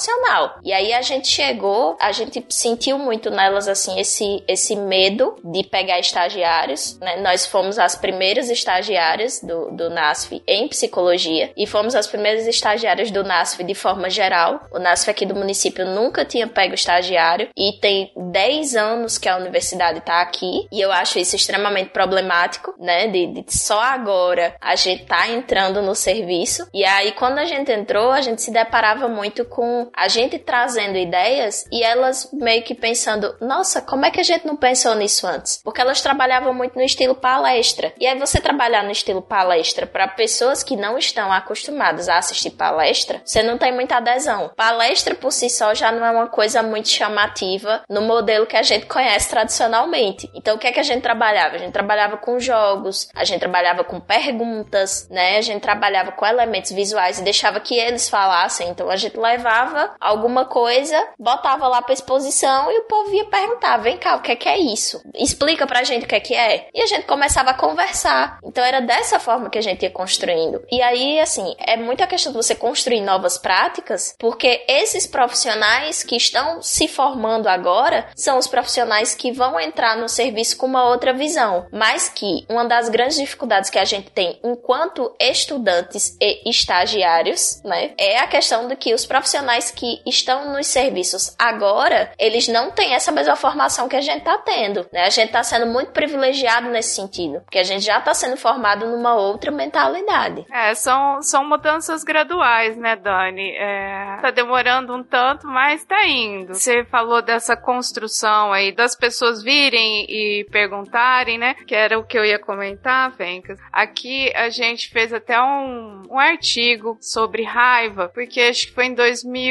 E aí a gente chegou, a gente sentiu muito nelas assim esse esse medo de pegar estagiários, né? Nós fomos as primeiras estagiárias do, do NASF em psicologia e fomos as primeiras estagiárias do NASF de forma geral. O NASF aqui do município nunca tinha pego estagiário e tem 10 anos que a universidade está aqui e eu acho isso extremamente problemático, né? De, de só agora a gente tá entrando no serviço e aí quando a gente entrou a gente se deparava muito com a gente trazendo ideias e elas meio que pensando, nossa, como é que a gente não pensou nisso antes? Porque elas trabalhavam muito no estilo palestra. E aí você trabalhar no estilo palestra para pessoas que não estão acostumadas a assistir palestra, você não tem muita adesão. Palestra por si só já não é uma coisa muito chamativa no modelo que a gente conhece tradicionalmente. Então o que é que a gente trabalhava? A gente trabalhava com jogos, a gente trabalhava com perguntas, né? A gente trabalhava com elementos visuais e deixava que eles falassem. Então a gente levava alguma coisa, botava lá pra exposição e o povo ia perguntar: vem cá, o que é que é isso? Explica pra gente o que é que é. E a gente começava a conversar. Então era dessa forma que a gente ia construindo. E aí, assim, é muita questão de você construir novas práticas, porque esses profissionais que estão se formando agora são os profissionais que vão entrar no serviço com uma outra visão. Mas que uma das grandes dificuldades que a gente tem enquanto estudantes e estagiários, né, é a questão de que os profissionais que estão nos serviços agora, eles não têm essa mesma formação que a gente tá tendo, né? A gente tá sendo muito privilegiado nesse sentido, porque a gente já tá sendo formado numa outra mentalidade. É, são, são mudanças graduais, né, Dani? É, tá demorando um tanto, mas tá indo. Você falou dessa construção aí, das pessoas virem e perguntarem, né? Que era o que eu ia comentar, Fencas. Aqui a gente fez até um, um artigo sobre raiva, porque acho que foi em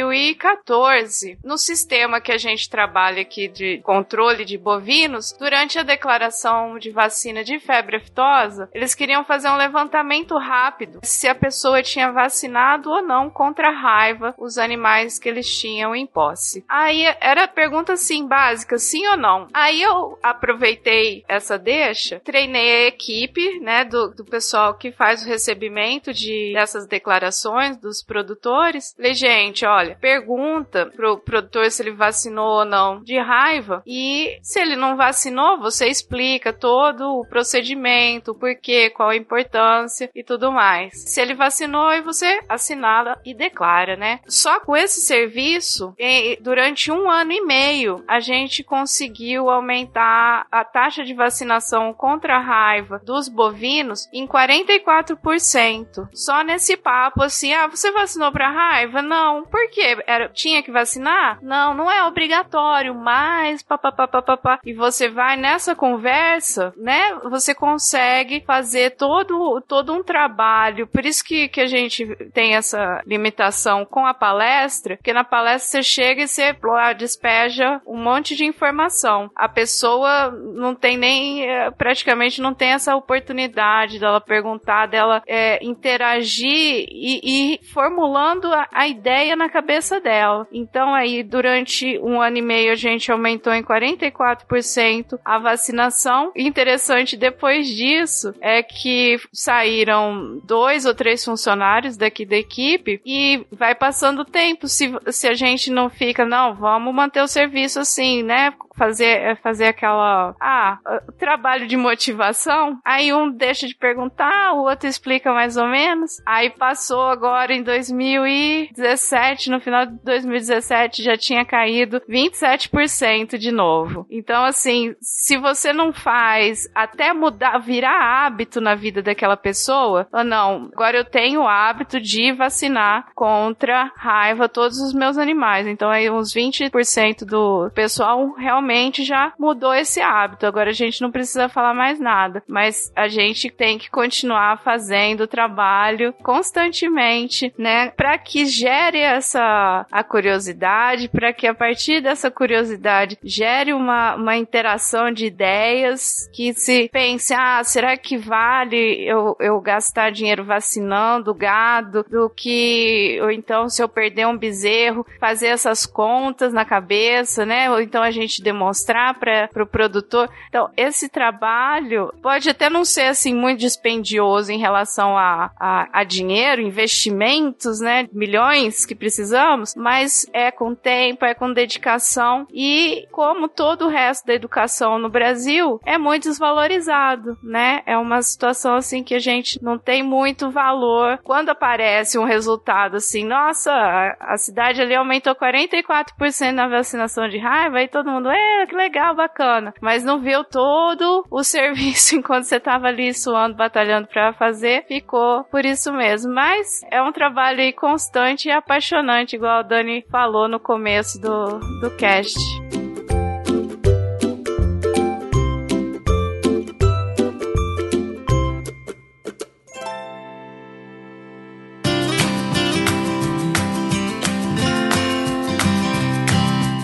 2014, no sistema que a gente trabalha aqui de controle de bovinos, durante a declaração de vacina de febre aftosa, eles queriam fazer um levantamento rápido se a pessoa tinha vacinado ou não contra a raiva os animais que eles tinham em posse. Aí era pergunta assim básica, sim ou não. Aí eu aproveitei essa deixa, treinei a equipe, né, do, do pessoal que faz o recebimento de dessas declarações dos produtores. Falei, gente, olha, pergunta pro produtor se ele vacinou ou não de raiva e se ele não vacinou, você explica todo o procedimento, o porquê, qual a importância e tudo mais. Se ele vacinou, e você assinala e declara, né? Só com esse serviço, durante um ano e meio, a gente conseguiu aumentar a taxa de vacinação contra a raiva dos bovinos em 44%. Só nesse papo assim, ah, você vacinou para raiva? Não. Por quê? Era, tinha que vacinar? Não, não é obrigatório, mas papapá. E você vai nessa conversa, né? Você consegue fazer todo, todo um trabalho. Por isso que, que a gente tem essa limitação com a palestra, porque na palestra você chega e você despeja um monte de informação. A pessoa não tem nem, eh, praticamente não tem essa oportunidade dela perguntar, dela é, interagir e, e formulando a, a, ideia na cabeça dela. Então aí, durante um ano e meio, a gente aumentou em 44% a vacinação. Interessante, depois disso, é que saíram dois ou três funcionários daqui da equipe e vai passando o tempo. Se, se a gente não fica, não, vamos manter o serviço assim, né? Fazer, fazer aquela. Ah, trabalho de motivação. Aí um deixa de perguntar, o outro explica mais ou menos. Aí passou agora em 2017, no final de 2017 já tinha caído 27% de novo. Então, assim, se você não faz até mudar, virar hábito na vida daquela pessoa, ou não, agora eu tenho o hábito de vacinar contra raiva todos os meus animais. Então, aí uns 20% do pessoal realmente realmente já mudou esse hábito. Agora a gente não precisa falar mais nada, mas a gente tem que continuar fazendo o trabalho constantemente, né, para que gere essa a curiosidade, para que a partir dessa curiosidade gere uma, uma interação de ideias que se pense, ah, será que vale eu, eu gastar dinheiro vacinando gado do que ou então se eu perder um bezerro, fazer essas contas na cabeça, né? Ou então a gente mostrar para o pro produtor. Então, esse trabalho pode até não ser assim muito dispendioso em relação a, a, a dinheiro, investimentos, né? Milhões que precisamos, mas é com tempo, é com dedicação e como todo o resto da educação no Brasil é muito desvalorizado, né? É uma situação assim que a gente não tem muito valor. Quando aparece um resultado assim, nossa, a, a cidade ali aumentou 44% na vacinação de raiva e todo mundo, é, que legal, bacana. Mas não viu todo o serviço enquanto você tava ali suando, batalhando para fazer, ficou por isso mesmo. Mas é um trabalho constante e apaixonante, igual a Dani falou no começo do, do cast.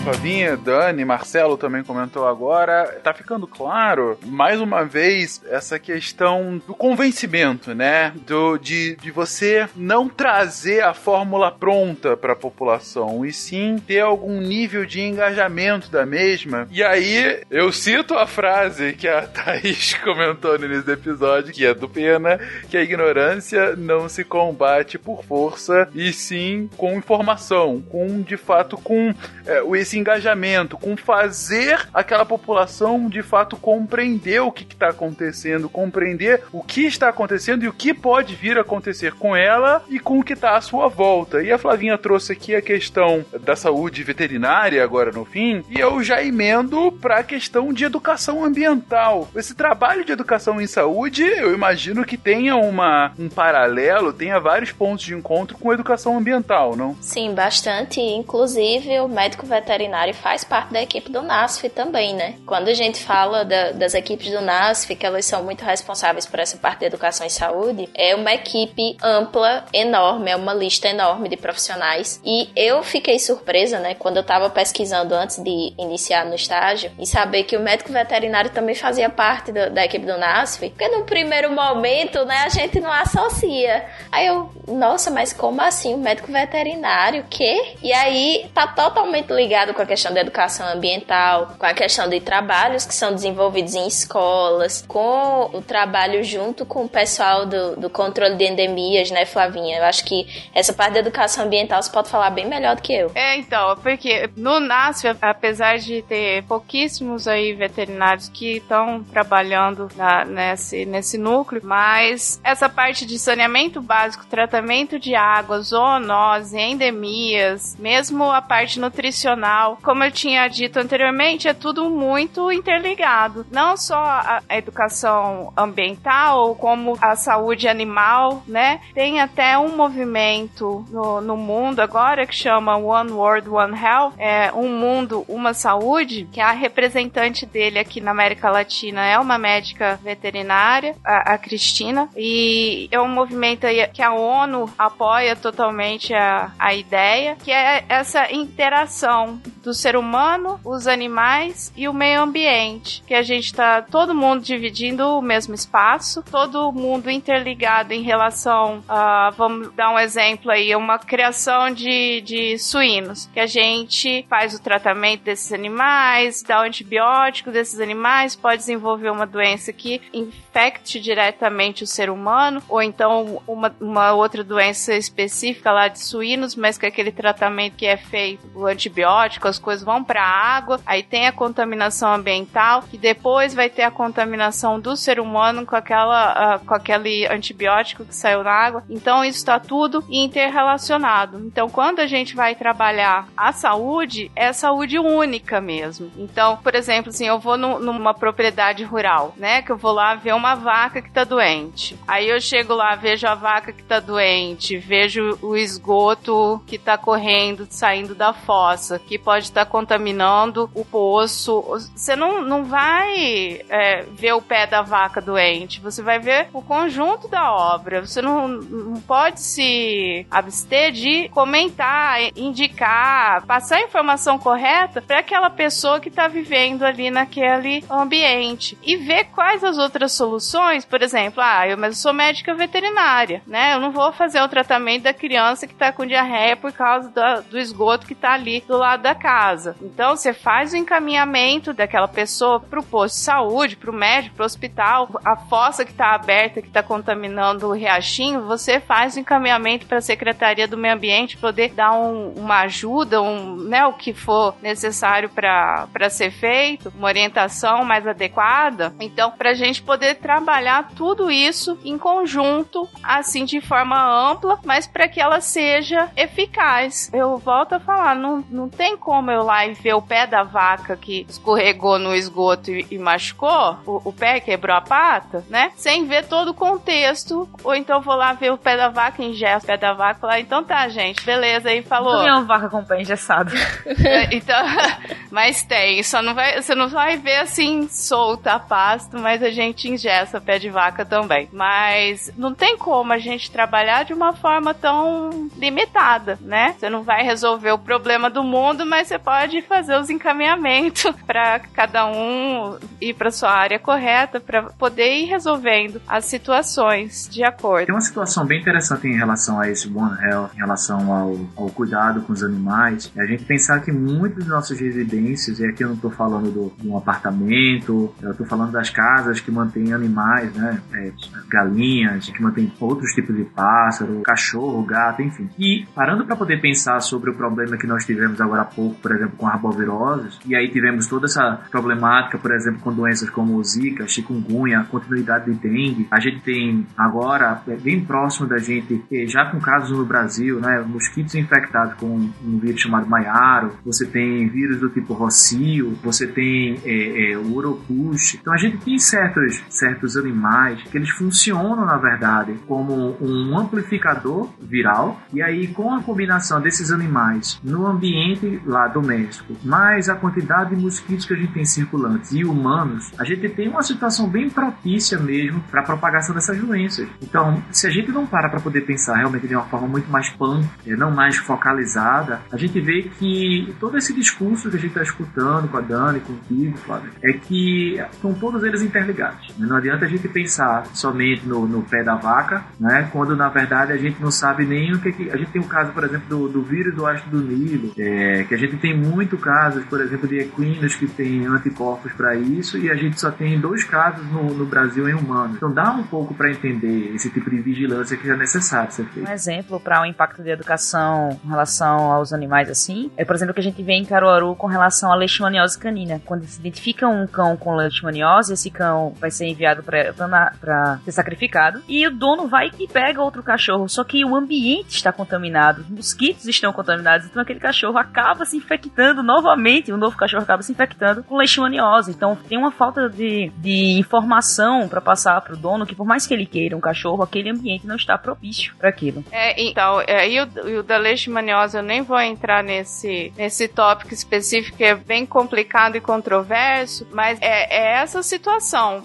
Flavinha, Dani, Marcelo também comentou agora. Tá ficando claro, mais uma vez, essa questão do convencimento, né? Do, de, de você não trazer a fórmula pronta para a população, e sim ter algum nível de engajamento da mesma. E aí, eu cito a frase que a Thaís comentou no início do episódio, que é do Pena, que a ignorância não se combate por força, e sim com informação, com, de fato, com é, esse engajamento, com fazer aquela população de fato compreender o que está acontecendo, compreender o que está acontecendo e o que pode vir a acontecer com ela e com o que está à sua volta. E a Flavinha trouxe aqui a questão da saúde veterinária agora no fim, e eu já emendo para a questão de educação ambiental. Esse trabalho de educação em saúde, eu imagino que tenha uma, um paralelo, tenha vários pontos de encontro com educação ambiental, não? Sim, bastante. Inclusive, o médico veterinário faz parte da equipe do NASF também, né? Quando a gente fala da, das equipes do NASF, que elas são muito responsáveis por essa parte da educação e saúde, é uma equipe ampla, enorme, é uma lista enorme de profissionais. E eu fiquei surpresa, né, quando eu tava pesquisando antes de iniciar no estágio, e saber que o médico veterinário também fazia parte do, da equipe do NASF, porque no primeiro momento, né, a gente não associa. Aí eu, nossa, mas como assim o médico veterinário? Que? E aí tá totalmente ligado com a questão da educação ambiental, com a questão de trabalhos que são desenvolvidos em escolas, com o trabalho junto com o pessoal do, do controle de endemias, né, Flavinha? Eu acho que essa parte da educação ambiental você pode falar bem melhor do que eu. É, então, porque no NASF, apesar de ter pouquíssimos aí veterinários que estão trabalhando na, nesse, nesse núcleo, mas essa parte de saneamento básico, tratamento de água, zoonose, endemias, mesmo a parte nutricional, como eu tinha dito anteriormente, é tudo muito interligado. Não só a educação ambiental, como a saúde animal, né? Tem até um movimento no, no mundo agora que chama One World, One Health, é um mundo, uma saúde, que a representante dele aqui na América Latina é uma médica veterinária, a, a Cristina, e é um movimento que a ONU apoia totalmente a, a ideia, que é essa interação do ser humano, os animais e o meio ambiente, que a gente está todo mundo dividindo o mesmo espaço, todo mundo interligado em relação a, vamos dar um exemplo aí, uma criação de, de suínos, que a gente faz o tratamento desses animais, dá o antibiótico desses animais, pode desenvolver uma doença que infecte diretamente o ser humano, ou então uma, uma outra doença específica lá de suínos, mas que aquele tratamento que é feito, o antibiótico, as coisas vão para a água, aí tem a contaminação ambiental, que depois vai ter a contaminação do ser humano com aquela uh, com aquele antibiótico que saiu na água. Então isso está tudo interrelacionado. Então quando a gente vai trabalhar a saúde, é saúde única mesmo. Então, por exemplo, assim, eu vou no, numa propriedade rural, né, que eu vou lá ver uma vaca que está doente. Aí eu chego lá, vejo a vaca que está doente, vejo o esgoto que está correndo, saindo da fossa, que pode estar tá contaminando o poço. Você não, não vai é, ver o pé da vaca doente, você vai ver o conjunto da obra. Você não, não pode se abster de comentar, indicar, passar a informação correta para aquela pessoa que está vivendo ali naquele ambiente e ver quais as outras soluções. Por exemplo, ah, eu, mas eu sou médica veterinária, né? Eu não vou fazer o tratamento da criança que está com diarreia por causa do, do esgoto que está ali do lado da casa. Então você faz o encaminhamento daquela pessoa pro posto de saúde, pro médico, pro hospital. A fossa que tá aberta, que tá contaminando o riachinho, você faz o encaminhamento para a Secretaria do Meio Ambiente poder dar um, uma ajuda, um, né, o que for necessário para ser feito, uma orientação mais adequada. Então, para a gente poder trabalhar tudo isso em conjunto, assim de forma ampla, mas para que ela seja eficaz. Eu volto a falar, não, não tem como eu lá e ver o pé da vaca que escorregou no esgoto e, e machucou, o, o pé quebrou a pata, né? Sem ver todo o contexto. Ou então vou lá ver o pé da vaca, ingesto o pé da vaca e falar, então tá, gente, beleza, aí falou. Não é uma vaca com o pé engessado. É, então, mas tem, só não vai, você não vai ver assim solta a pasto, mas a gente ingessa pé de vaca também. Mas não tem como a gente trabalhar de uma forma tão limitada, né? Você não vai resolver o problema do mundo, mas você pode fazer os encaminhamentos para cada um ir para sua área correta para poder ir resolvendo as situações de acordo. Tem uma situação bem interessante em relação a esse One Health, em relação ao, ao cuidado com os animais. É a gente pensar que muitas das nossas residências, e aqui eu não estou falando do, de um apartamento, eu estou falando das casas que mantêm animais, né? É, galinhas, que mantêm outros tipos de pássaro, cachorro, gato, enfim. E parando para poder pensar sobre o problema que nós tivemos agora há pouco, por exemplo, com arboviroses, e aí tivemos toda essa problemática, por exemplo, com doenças como Zika, chikungunya, continuidade de dengue. A gente tem agora, é, bem próximo da gente, já com casos no Brasil, né, mosquitos infectados com um vírus chamado Maiaro, você tem vírus do tipo Rocio, você tem é, é, o Uropush. Então a gente tem certos, certos animais que eles funcionam, na verdade, como um amplificador viral, e aí com a combinação desses animais no ambiente lá doméstico, mais a quantidade de mosquitos que a gente tem circulantes e humanos, a gente tem uma situação bem propícia mesmo para a propagação dessas doenças. Então, se a gente não para para poder pensar realmente de uma forma muito mais pan, é, não mais focalizada, a gente vê que todo esse discurso que a gente está escutando com a Dani, contigo, Flávio, é que são todos eles interligados. Não adianta a gente pensar somente no, no pé da vaca, né, quando na verdade a gente não sabe nem o que, que a gente tem o caso, por exemplo, do, do vírus do ácido do Nilo, é, que a gente tem muito casos, por exemplo, de equinos que têm anticorpos para isso e a gente só tem dois casos no, no Brasil em humanos. Então dá um pouco para entender esse tipo de vigilância que é necessário ser feito. Um exemplo para o um impacto da educação com relação aos animais assim, é por exemplo o que a gente vê em Caruaru com relação à leishmaniose canina. Quando se identifica um cão com leishmaniose, esse cão vai ser enviado para ser sacrificado e o dono vai e pega outro cachorro, só que o ambiente está contaminado, os mosquitos estão contaminados, então aquele cachorro acaba se infectando novamente, o novo cachorro acaba se infectando com leishmaniose. Então tem uma falta de, de informação para passar para o dono que por mais que ele queira um cachorro, aquele ambiente não está propício para aquilo. É, então, é, e, o, e o da leishmaniose eu nem vou entrar nesse, nesse tópico específico, que é bem complicado e controverso, mas é, é essa situação.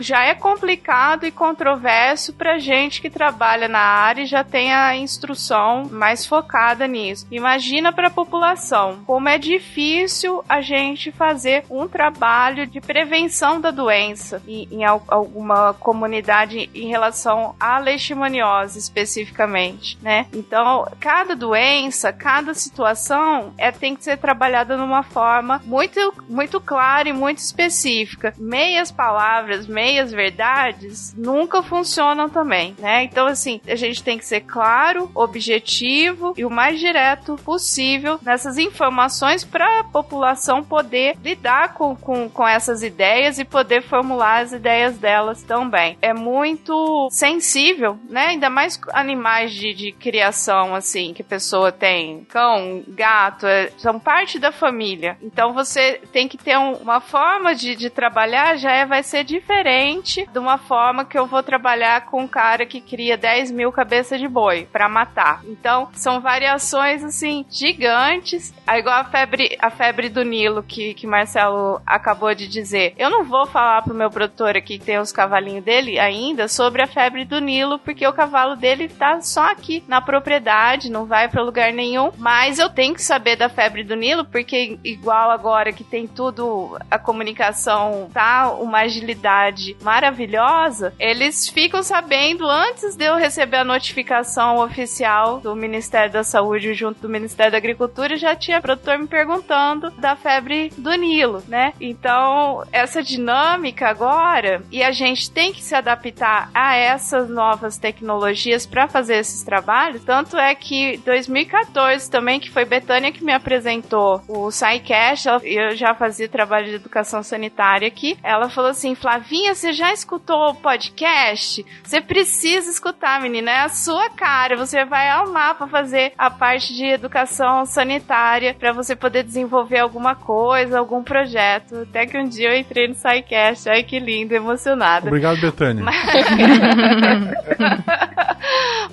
Já é complicado e controverso pra gente que trabalha na área e já tem a instrução mais focada nisso. Imagina para a população como é difícil a gente fazer um trabalho de prevenção da doença em, em alguma comunidade em relação à leishmaniose especificamente, né? Então, cada doença, cada situação é tem que ser trabalhada numa forma muito muito clara e muito específica. Meias palavras, meias verdades nunca funcionam também, né? Então, assim, a gente tem que ser claro, objetivo e o mais direto possível nessas informações para a população poder lidar com, com, com essas ideias e poder formular as ideias delas também. É muito sensível, né? Ainda mais animais de, de criação, assim, que a pessoa tem cão, gato, é, são parte da família. Então você tem que ter um, uma forma de, de trabalhar já é, vai ser diferente de uma forma que eu vou trabalhar com um cara que cria 10 mil cabeças de boi para matar. Então são variações assim gigantes. É igual a febre, a febre do Nilo que, que Marcelo acabou de dizer. Eu não vou falar pro meu produtor aqui que tem os cavalinhos dele ainda sobre a febre do Nilo, porque o cavalo dele tá só aqui na propriedade, não vai para lugar nenhum. Mas eu tenho que saber da febre do Nilo, porque igual agora que tem tudo, a comunicação tá uma agilidade maravilhosa, eles ficam sabendo antes de eu receber a notificação oficial do Ministério da Saúde junto do Ministério da Agricultura, já tinha tinha produtor me perguntando da febre do Nilo, né? Então, essa dinâmica agora, e a gente tem que se adaptar a essas novas tecnologias para fazer esses trabalhos. Tanto é que 2014 também, que foi Betânia que me apresentou o SciCast, eu já fazia trabalho de educação sanitária aqui. Ela falou assim: Flavinha, você já escutou o podcast? Você precisa escutar, menina. É a sua cara. Você vai amar para fazer a parte de educação sanitária para você poder desenvolver alguma coisa, algum projeto. Até que um dia eu entrei no SciCast. Ai, que lindo, emocionada. Obrigado, Betânia.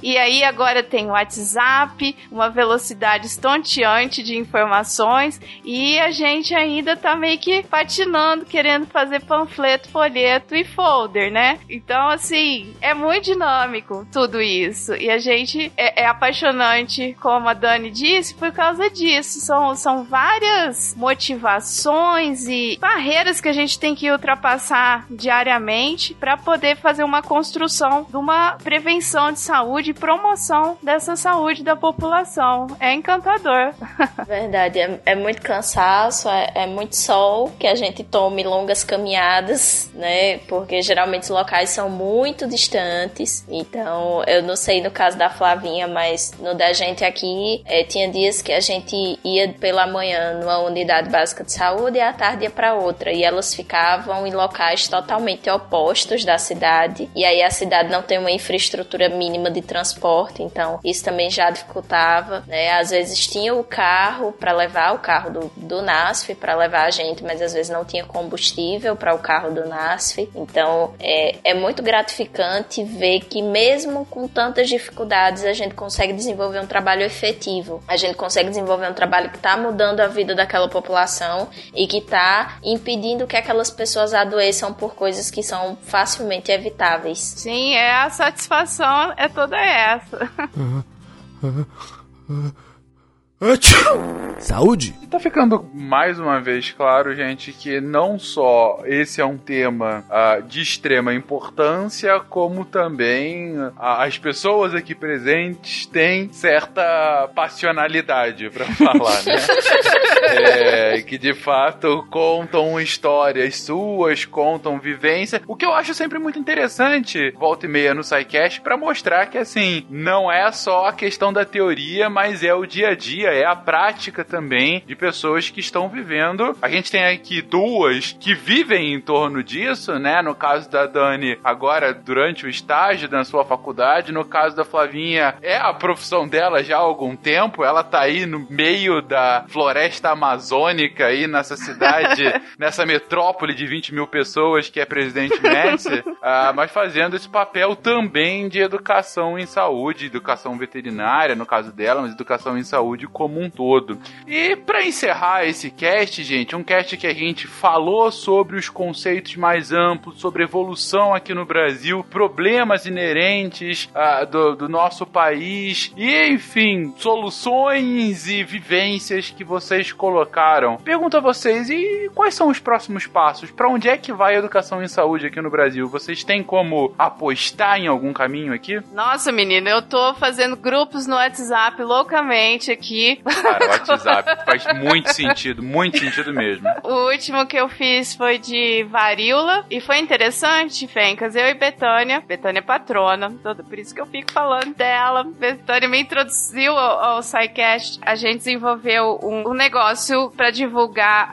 e aí agora tem o WhatsApp, uma velocidade estonteante de informações e a gente ainda tá meio que patinando, querendo fazer panfleto, folheto e folder, né? Então, assim, é muito dinâmico tudo isso. E a gente é, é apaixonante, como a Dani disse, por causa disso. São, são várias motivações e barreiras que a gente tem que ultrapassar diariamente para poder fazer uma construção de uma prevenção de saúde e promoção dessa saúde da população. É encantador. Verdade, é, é muito cansaço, é, é, muito sol que a gente tome longas caminhadas, né? Porque geralmente os locais são muito distantes. Então, eu não sei no caso da Flavinha, mas no da gente aqui, é, tinha dias que a gente ia pela manhã numa unidade básica de saúde e à tarde ia para outra. E elas ficavam em locais totalmente opostos da cidade. E aí a cidade não tem uma infraestrutura mínima de transporte, então isso também já dificultava, né? Às vezes tinha o carro para levar o carro do, do NASF para levar a gente, mas às vezes não tinha combustível para o carro do NASF. Então é, é muito gratificante ver que mesmo com tantas dificuldades a gente consegue desenvolver um trabalho efetivo. A gente consegue desenvolver um trabalho que está mudando a vida daquela população e que está impedindo que aquelas pessoas adoeçam por coisas que são facilmente evitáveis. Sim, é a satisfação é toda essa. Saúde! Tá ficando mais uma vez claro, gente, que não só esse é um tema uh, de extrema importância, como também uh, as pessoas aqui presentes têm certa passionalidade para falar, né? é, que de fato contam histórias suas, contam vivência, o que eu acho sempre muito interessante, volta e meia no SciCast, para mostrar que assim, não é só a questão da teoria, mas é o dia a dia é a prática também de pessoas que estão vivendo. A gente tem aqui duas que vivem em torno disso, né? No caso da Dani, agora durante o estágio da sua faculdade. No caso da Flavinha, é a profissão dela já há algum tempo. Ela tá aí no meio da floresta amazônica, aí nessa cidade, nessa metrópole de 20 mil pessoas que é Presidente Médici, uh, mas fazendo esse papel também de educação em saúde, educação veterinária, no caso dela, mas educação em saúde como um todo. E para encerrar esse cast, gente, um cast que a gente falou sobre os conceitos mais amplos, sobre evolução aqui no Brasil, problemas inerentes uh, do, do nosso país e, enfim, soluções e vivências que vocês colocaram. Pergunto a vocês, e quais são os próximos passos? Para onde é que vai a educação em saúde aqui no Brasil? Vocês têm como apostar em algum caminho aqui? Nossa, menina, eu tô fazendo grupos no WhatsApp loucamente aqui Cara, o WhatsApp faz muito sentido, muito sentido mesmo. O último que eu fiz foi de varíola e foi interessante, Fencas. Eu e Betânia, Betânia é patrona, todo, por isso que eu fico falando dela. Betânia me introduziu ao, ao SciCast. A gente desenvolveu um, um negócio para divulgar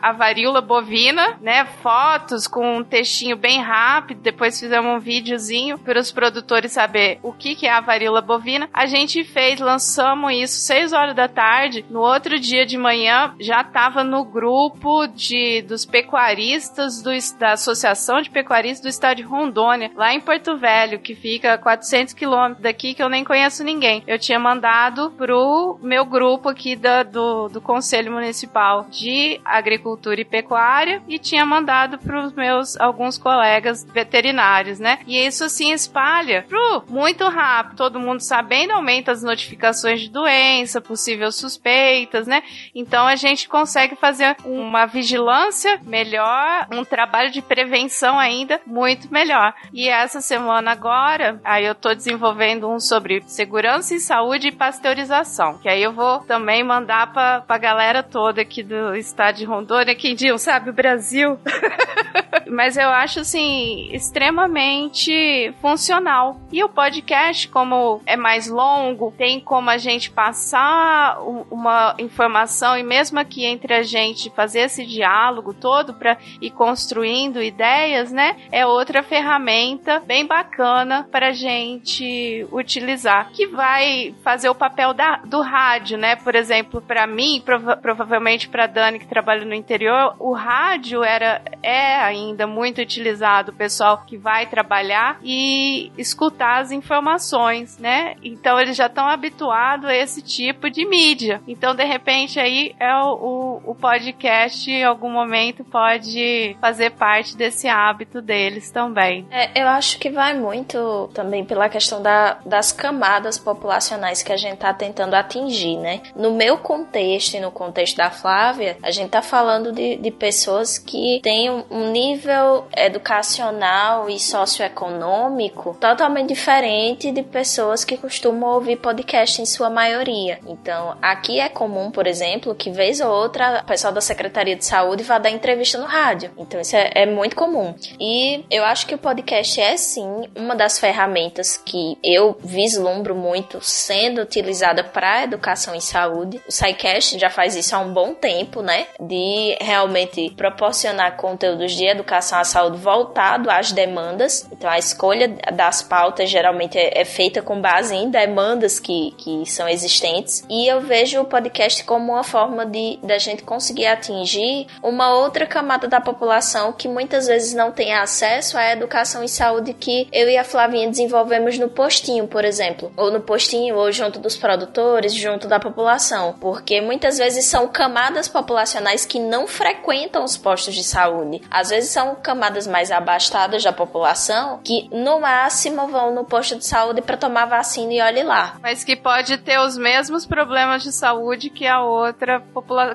a varíola bovina, né? Fotos com um textinho bem rápido. Depois fizemos um videozinho para os produtores saber o que, que é a varíola bovina. A gente fez, lançamos isso 6 horas da tarde tarde. No outro dia de manhã, já estava no grupo de, dos pecuaristas do, da Associação de Pecuaristas do Estado de Rondônia, lá em Porto Velho, que fica a 400 quilômetros daqui, que eu nem conheço ninguém. Eu tinha mandado pro meu grupo aqui da, do, do Conselho Municipal de Agricultura e Pecuária e tinha mandado para os meus alguns colegas veterinários, né? E isso assim espalha pro muito rápido, todo mundo sabendo, aumenta as notificações de doença, possível suspeita suspeitas, né? Então a gente consegue fazer uma vigilância melhor, um trabalho de prevenção ainda muito melhor. E essa semana agora, aí eu tô desenvolvendo um sobre segurança em saúde e pasteurização, que aí eu vou também mandar pra, pra galera toda aqui do estado de Rondônia, que diz, sabe, o Brasil. Mas eu acho assim extremamente funcional. E o podcast, como é mais longo, tem como a gente passar uma informação e mesmo aqui entre a gente fazer esse diálogo todo para ir construindo ideias, né? É outra ferramenta bem bacana para a gente utilizar, que vai fazer o papel da, do rádio, né? Por exemplo, para mim, prova provavelmente para Dani que trabalha no interior, o rádio era é ainda muito utilizado, o pessoal que vai trabalhar e escutar as informações, né? Então eles já estão habituados a esse tipo de mídia. Então, de repente, aí é o, o, o podcast em algum momento pode fazer parte desse hábito deles também. É, eu acho que vai muito também pela questão da, das camadas populacionais que a gente tá tentando atingir, né? No meu contexto e no contexto da Flávia, a gente tá falando de, de pessoas que têm um nível educacional e socioeconômico totalmente diferente de pessoas que costumam ouvir podcast em sua maioria. Então, aqui é comum, por exemplo, que vez ou outra o pessoal da Secretaria de Saúde vá dar entrevista no rádio. Então, isso é, é muito comum. E eu acho que o podcast é sim uma das ferramentas que eu vislumbro muito sendo utilizada para educação em saúde. O SciCast já faz isso há um bom tempo, né? De realmente proporcionar conteúdos de educação à saúde voltado às demandas. Então, a escolha das pautas geralmente é, é feita com base em demandas que, que são existentes. E eu vejo o podcast como uma forma de da gente conseguir atingir uma outra camada da população que muitas vezes não tem acesso à educação e saúde que eu e a Flavinha desenvolvemos no postinho, por exemplo, ou no postinho ou junto dos produtores, junto da população, porque muitas vezes são camadas populacionais que não frequentam os postos de saúde. Às vezes são camadas mais abastadas da população que no máximo vão no posto de saúde para tomar vacina e olhe lá. Mas que pode ter os mesmos problemas de saúde que a outra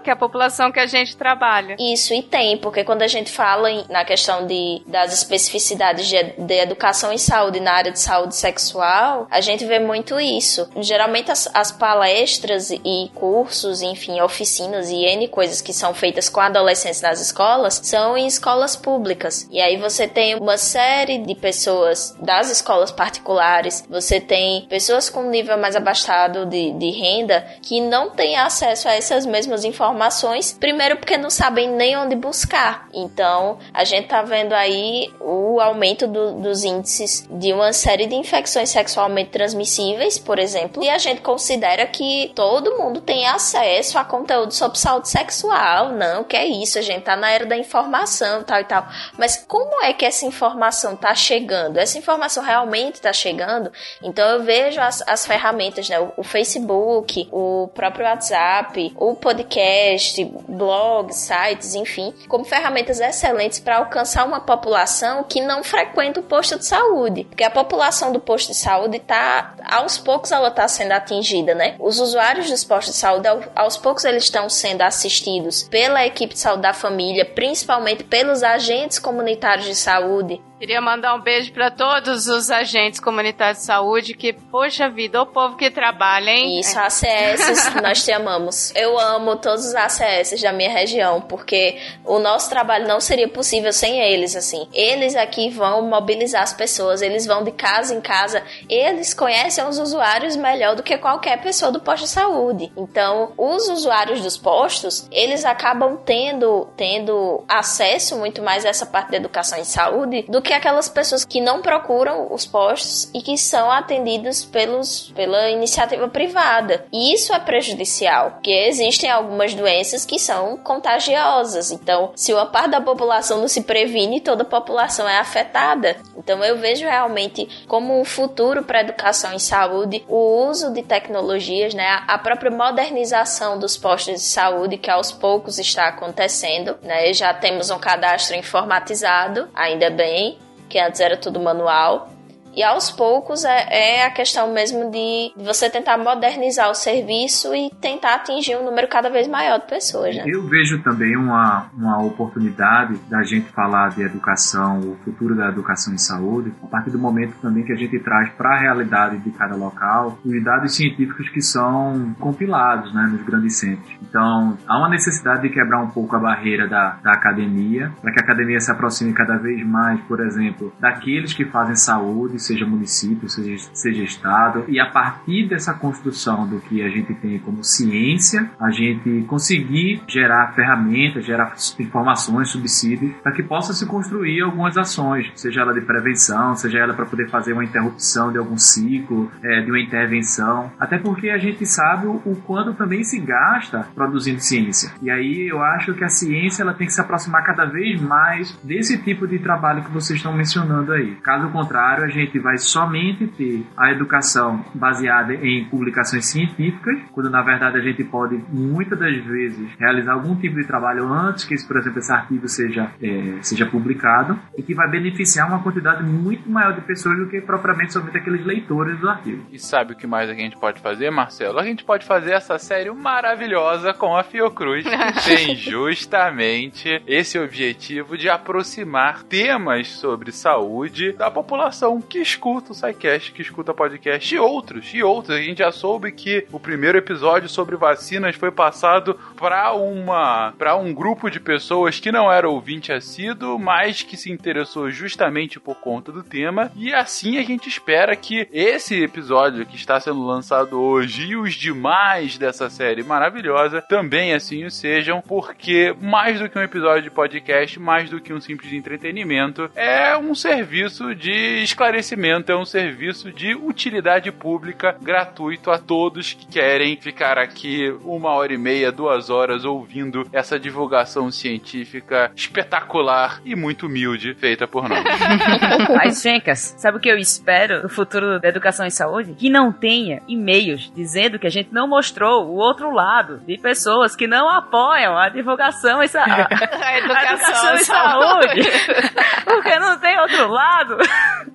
que a população que a gente trabalha. Isso, e tem, porque quando a gente fala em, na questão de, das especificidades de, de educação e saúde na área de saúde sexual, a gente vê muito isso. Geralmente as, as palestras e cursos, enfim, oficinas e N coisas que são feitas com adolescentes nas escolas são em escolas públicas. E aí você tem uma série de pessoas das escolas particulares, você tem pessoas com nível mais abastado de, de renda que não têm acesso a essas mesmas informações, primeiro porque não sabem nem onde buscar. Então, a gente tá vendo aí o aumento do, dos índices de uma série de infecções sexualmente transmissíveis, por exemplo, e a gente considera que todo mundo tem acesso a conteúdo sobre saúde sexual. Não, que é isso, a gente tá na era da informação, tal e tal. Mas como é que essa informação tá chegando? Essa informação realmente tá chegando? Então eu vejo as, as ferramentas, né? O, o Facebook, o próprio WhatsApp, o podcast, blogs, sites, enfim, como ferramentas excelentes para alcançar uma população que não frequenta o posto de saúde. Porque a população do posto de saúde está, aos poucos, ela está sendo atingida, né? Os usuários dos postos de saúde, aos poucos, eles estão sendo assistidos pela equipe de saúde da família, principalmente pelos agentes comunitários de saúde, Queria mandar um beijo para todos os agentes comunitários de saúde que, poxa vida, o povo que trabalha, hein? Isso, ACS, nós te amamos. Eu amo todos os ACS da minha região, porque o nosso trabalho não seria possível sem eles, assim. Eles aqui vão mobilizar as pessoas, eles vão de casa em casa, eles conhecem os usuários melhor do que qualquer pessoa do posto de saúde. Então, os usuários dos postos, eles acabam tendo, tendo acesso muito mais a essa parte da educação em saúde do que aquelas pessoas que não procuram os postos e que são atendidas pelos, pela iniciativa privada. E isso é prejudicial, porque existem algumas doenças que são contagiosas. Então, se uma parte da população não se previne, toda a população é afetada. Então, eu vejo realmente como um futuro para a educação em saúde o uso de tecnologias, né, a própria modernização dos postos de saúde que aos poucos está acontecendo, né? Já temos um cadastro informatizado, ainda bem, que antes era tudo manual. E aos poucos é, é a questão mesmo de você tentar modernizar o serviço e tentar atingir um número cada vez maior de pessoas, né? Eu vejo também uma, uma oportunidade da gente falar de educação, o futuro da educação em saúde, a partir do momento também que a gente traz para a realidade de cada local os dados científicos que são compilados né, nos grandes centros. Então, há uma necessidade de quebrar um pouco a barreira da, da academia, para que a academia se aproxime cada vez mais, por exemplo, daqueles que fazem saúde, seja município, seja, seja estado, e a partir dessa construção do que a gente tem como ciência, a gente conseguir gerar ferramentas, gerar informações, subsídios, para que possa se construir algumas ações, seja ela de prevenção, seja ela para poder fazer uma interrupção de algum ciclo, é, de uma intervenção, até porque a gente sabe o, quanto também se gasta produzindo ciência. E aí eu acho que a ciência ela tem que se aproximar cada vez mais desse tipo de trabalho que vocês estão mencionando aí. Caso contrário, a gente vai somente ter a educação baseada em publicações científicas, quando na verdade a gente pode muitas das vezes realizar algum tipo de trabalho antes que, por exemplo, esse artigo seja, é, seja publicado e que vai beneficiar uma quantidade muito maior de pessoas do que propriamente somente aqueles leitores do artigo. E sabe o que mais a gente pode fazer, Marcelo? A gente pode fazer essa série maravilhosa com a Fiocruz, que tem justamente esse objetivo de aproximar temas sobre saúde da população que escuta o SciCast, que escuta podcast e outros, e outros. A gente já soube que o primeiro episódio sobre vacinas foi passado para uma para um grupo de pessoas que não era ouvinte assíduo, mas que se interessou justamente por conta do tema. E assim a gente espera que esse episódio que está sendo lançado hoje e os demais dessa série maravilhosa também assim o sejam, porque mais do que um episódio de podcast, mais do que um simples entretenimento, é um serviço de esclarecimento, é um serviço de utilidade pública gratuito a todos que querem ficar aqui uma hora e meia, duas horas ouvindo essa divulgação científica espetacular e muito humilde feita por nós. Mas, Fencas, sabe o que eu espero no futuro da educação em saúde? Que não tenha e-mails dizendo que a gente não mostrou o outro lado de pessoas que não apoiam a divulgação em sa a, A educação, a educação em saúde. Porque não tem outro lado.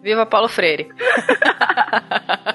Viva Paulo Freire.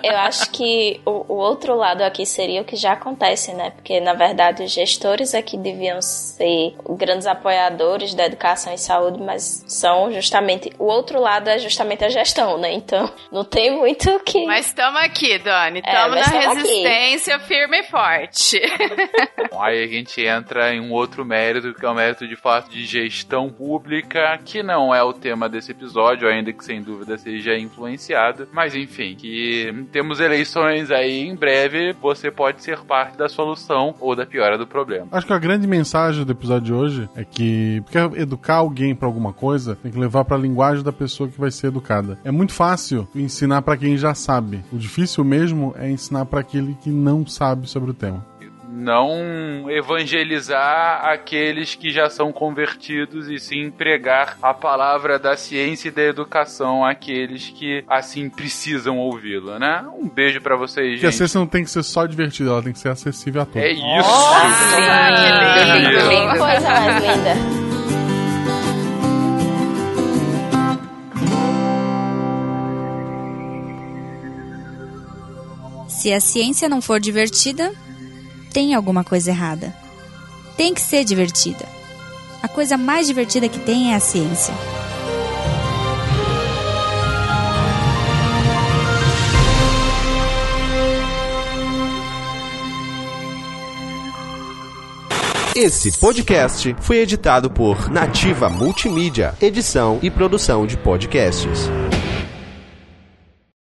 Eu acho que o, o outro lado aqui seria o que já acontece, né? Porque, na verdade, os gestores aqui deviam ser grandes apoiadores da educação e saúde, mas são justamente. O outro lado é justamente a gestão, né? Então, não tem muito o que. Mas estamos aqui, Dani. É, Estamos mas na tamo aqui. resistência firme e forte. Bom, Aí a gente entra em um outro mérito, que é o mérito de fato de gestão pública, que não é o tema desse episódio, ainda que sem dúvida seja influenciado. Mas enfim, que temos eleições aí em breve, você pode ser parte da solução ou da piora do problema. Acho que a grande mensagem do episódio de hoje é que quer educar alguém pra alguma coisa, tem que levar pra linguagem da pessoa que vai ser educada. É muito fácil ensinar pra quem já sabe. O difícil mesmo é ensinar pra aquele que não sabe sobre o tema. Não evangelizar aqueles que já são convertidos e sim pregar a palavra da ciência e da educação àqueles que assim precisam ouvi-la, né? Um beijo pra vocês, Porque a gente. ciência não tem que ser só divertida, ela tem que ser acessível a todos. É isso. Ah, que lindo. Isso. lindo. Coisa mais linda. Se a ciência não for divertida, tem alguma coisa errada. Tem que ser divertida. A coisa mais divertida que tem é a ciência. Esse podcast foi editado por Nativa Multimídia, edição e produção de podcasts.